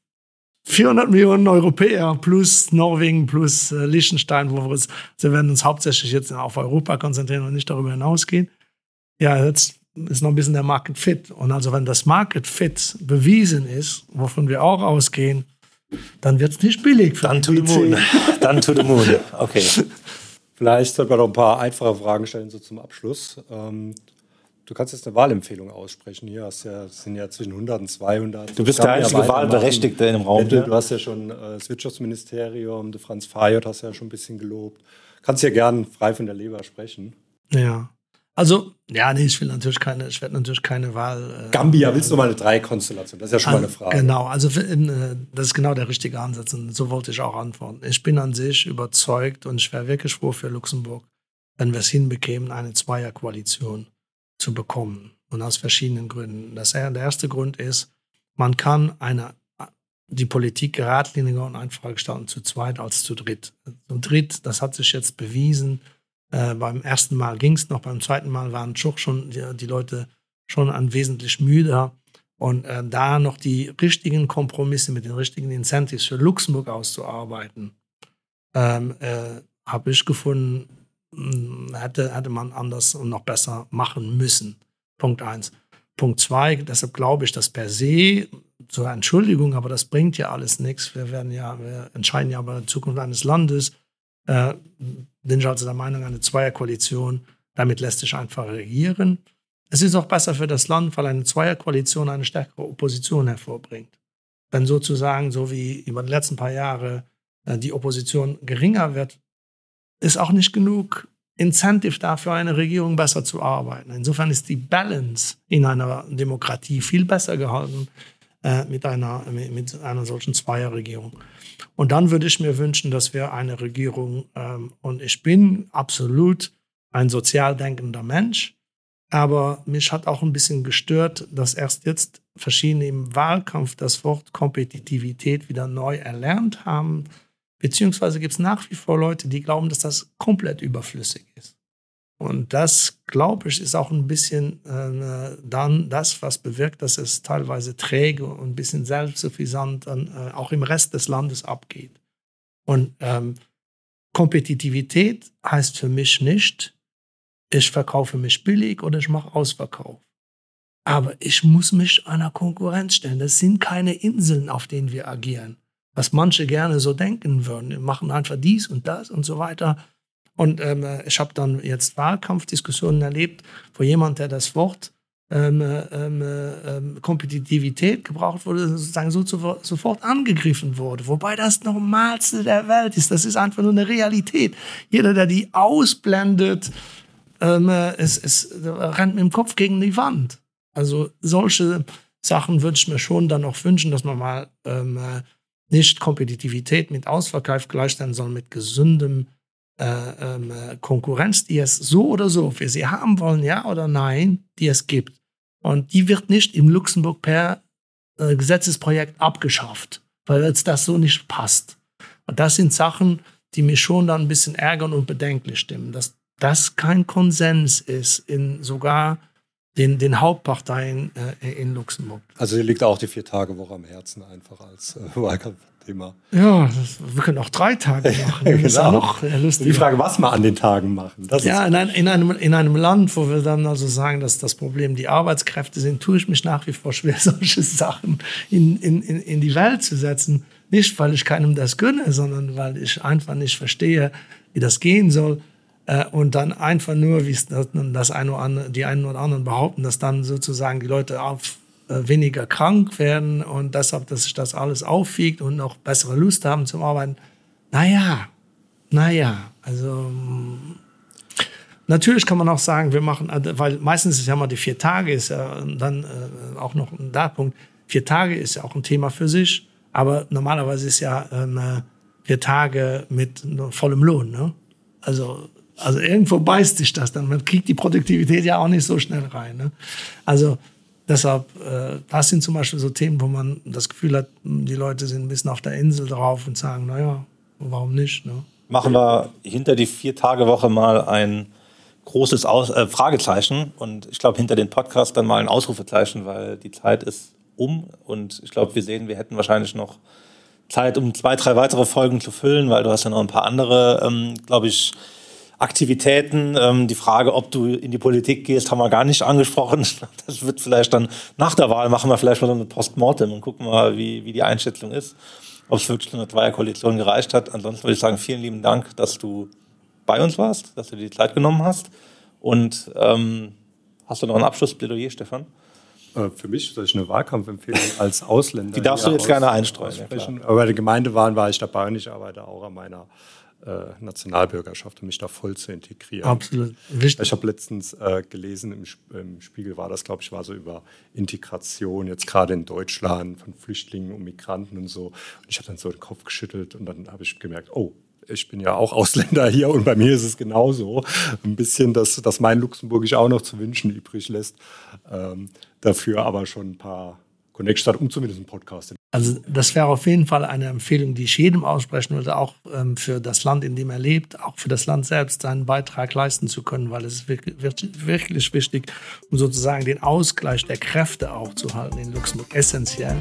A: 400 Millionen Europäer plus Norwegen plus äh, Liechtenstein, wo wir uns, wir werden uns hauptsächlich jetzt auf Europa konzentrieren und nicht darüber hinausgehen. Ja, jetzt ist noch ein bisschen der Market Fit. Und also wenn das Market Fit bewiesen ist, wovon wir auch ausgehen, dann wird es nicht billig.
C: Für Dann to the moon. [LAUGHS] Dann to the moon. Okay.
B: Vielleicht sollten wir noch ein paar einfache Fragen stellen, so zum Abschluss. Ähm, du kannst jetzt eine Wahlempfehlung aussprechen. Hier hast ja, sind ja zwischen 100 und 200.
C: Du bist der einzige Wahlberechtigte in dem Raum.
B: Du, du hast ja schon äh, das Wirtschaftsministerium, der Franz Fayot hast ja schon ein bisschen gelobt. Kannst ja gern frei von der Leber sprechen.
A: Ja. Also, ja, nee, ich will natürlich keine, ich werde natürlich keine Wahl.
B: Äh, Gambia, willst du mal eine Drei-Konstellation? Das ist ja schon mal eine Frage.
A: Genau, also äh, das ist genau der richtige Ansatz und so wollte ich auch antworten. Ich bin an sich überzeugt und ich wäre wirklich froh für Luxemburg, wenn wir es hinbekämen, eine Zweierkoalition zu bekommen. Und aus verschiedenen Gründen. Das, der erste Grund ist, man kann eine die Politik geradliniger und einfacher gestalten zu zweit als zu dritt. Zu dritt, das hat sich jetzt bewiesen. Äh, beim ersten Mal ging es noch, beim zweiten Mal waren schon die, die Leute schon an wesentlich müder. Und äh, da noch die richtigen Kompromisse mit den richtigen Incentives für Luxemburg auszuarbeiten, ähm, äh, habe ich gefunden, hätte, hätte man anders und noch besser machen müssen. Punkt eins. Punkt zwei, deshalb glaube ich, dass per se zur Entschuldigung, aber das bringt ja alles nichts. Wir werden ja, wir entscheiden ja über die Zukunft eines Landes. Äh, bin ich also der Meinung, eine Zweierkoalition, damit lässt sich einfach regieren. Es ist auch besser für das Land, weil eine Zweierkoalition eine stärkere Opposition hervorbringt. Wenn sozusagen, so wie über die letzten paar Jahre, äh, die Opposition geringer wird, ist auch nicht genug Incentive dafür, eine Regierung besser zu arbeiten. Insofern ist die Balance in einer Demokratie viel besser gehalten äh, mit, einer, mit einer solchen Zweierregierung. Und dann würde ich mir wünschen, dass wir eine Regierung, ähm, und ich bin absolut ein sozial denkender Mensch, aber mich hat auch ein bisschen gestört, dass erst jetzt verschiedene im Wahlkampf das Wort Kompetitivität wieder neu erlernt haben. Beziehungsweise gibt es nach wie vor Leute, die glauben, dass das komplett überflüssig ist. Und das, glaube ich, ist auch ein bisschen äh, dann das, was bewirkt, dass es teilweise träge und ein bisschen selbstsuffisant dann, äh, auch im Rest des Landes abgeht. Und ähm, Kompetitivität heißt für mich nicht, ich verkaufe mich billig oder ich mache Ausverkauf. Aber ich muss mich einer Konkurrenz stellen. Das sind keine Inseln, auf denen wir agieren. Was manche gerne so denken würden. Wir machen einfach dies und das und so weiter. Und ähm, ich habe dann jetzt Wahlkampfdiskussionen erlebt, wo jemand, der das Wort ähm, ähm, ähm, Kompetitivität gebraucht wurde, sozusagen so zu, sofort angegriffen wurde. Wobei das Normalste der Welt ist. Das ist einfach nur eine Realität. Jeder, der die ausblendet, ähm, es, es rennt mit dem Kopf gegen die Wand. Also solche Sachen würde ich mir schon dann auch wünschen, dass man mal ähm, äh, nicht Kompetitivität mit Ausverkauf gleichstellen soll mit gesundem äh, äh, Konkurrenz, die es so oder so für sie haben wollen, ja oder nein, die es gibt. Und die wird nicht im Luxemburg per äh, Gesetzesprojekt abgeschafft, weil es das so nicht passt. Und das sind Sachen, die mich schon dann ein bisschen ärgern und bedenklich stimmen, dass das kein Konsens ist in sogar den, den Hauptparteien äh, in Luxemburg.
B: Also hier liegt auch die Vier-Tage-Woche am Herzen einfach als äh, [LAUGHS] Wahlkampfthema.
A: Ja, das, wir können auch drei Tage machen.
B: Genau.
A: ist ja noch
B: lustig. Die Frage, was wir an den Tagen machen.
A: Das ja, in, ein, in, einem, in einem Land, wo wir dann also sagen, dass das Problem die Arbeitskräfte sind, tue ich mich nach wie vor schwer, [LAUGHS] solche Sachen in, in, in, in die Welt zu setzen. Nicht, weil ich keinem das gönne, sondern weil ich einfach nicht verstehe, wie das gehen soll äh, und dann einfach nur, wie es das eine oder andere, die einen oder anderen behaupten, dass dann sozusagen die Leute auf äh, weniger krank werden und deshalb, dass sich das alles aufwiegt und noch bessere Lust haben zum Arbeiten. Naja, naja, also natürlich kann man auch sagen, wir machen, äh, weil meistens ist ja mal die vier Tage, ist ja dann äh, auch noch ein Punkt. Vier Tage ist ja auch ein Thema für sich, aber normalerweise ist ja ähm, vier Tage mit vollem Lohn. Ne? Also also irgendwo beißt sich das dann. Man kriegt die Produktivität ja auch nicht so schnell rein. Ne? Also deshalb, äh, das sind zum Beispiel so Themen, wo man das Gefühl hat, die Leute sind ein bisschen auf der Insel drauf und sagen, naja, warum nicht? Ne?
C: Machen wir hinter die Vier-Tage-Woche mal ein großes Aus äh, Fragezeichen und ich glaube hinter den Podcast dann mal ein Ausrufezeichen, weil die Zeit ist um und ich glaube, wir sehen, wir hätten wahrscheinlich noch Zeit, um zwei, drei weitere Folgen zu füllen, weil du hast ja noch ein paar andere, ähm, glaube ich, Aktivitäten. Ähm, die Frage, ob du in die Politik gehst, haben wir gar nicht angesprochen. [LAUGHS] Das wird vielleicht dann nach der Wahl machen wir vielleicht mal so eine Postmortem und gucken mal, wie, wie die Einschätzung ist, ob es wirklich zu einer Zweierkoalition gereicht hat. Ansonsten würde ich sagen, vielen lieben Dank, dass du bei uns warst, dass du dir die Zeit genommen hast. Und ähm, hast du noch ein Abschlussplädoyer, Stefan?
B: Äh, für mich soll ich eine Wahlkampfempfehlung [LAUGHS] als Ausländer.
C: Die darfst du jetzt gerne einstreuen.
B: Ja, Aber bei der Gemeindewahlen war ich dabei und ich arbeite auch an meiner äh, Nationalbürgerschaft, um mich da voll zu integrieren.
A: Absolut.
B: Wichtig. Ich habe letztens äh, gelesen, im, im, Spiegel war das, glaube ich, war so über Integration, jetzt gerade in Deutschland von Flüchtlingen und Migranten und so. Und ich habe dann so den Kopf geschüttelt und dann habe ich gemerkt, oh, ich bin ja auch [LAUGHS] Ausländer hier und bei mir ist es genauso. Ein bisschen, dass, dass mein Luxemburgisch auch noch zu wünschen übrig lässt. Ähm, dafür aber schon ein paar Connect um zumindest einen Podcast.
A: Also das wäre auf jeden Fall eine Empfehlung, die ich jedem aussprechen würde, auch ähm, für das Land, in dem er lebt, auch für das Land selbst seinen Beitrag leisten zu können, weil es ist wirklich, wirklich wichtig, um sozusagen den Ausgleich der Kräfte auch zu halten in Luxemburg, essentiell.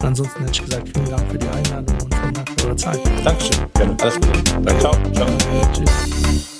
A: Und ansonsten hätte ich gesagt, vielen Dank für die Einladung und vielen Dank für eure Zeit.
C: Dankeschön. Gerne. Alles Gute. Danke. Ciao. Ciao. Tschüss.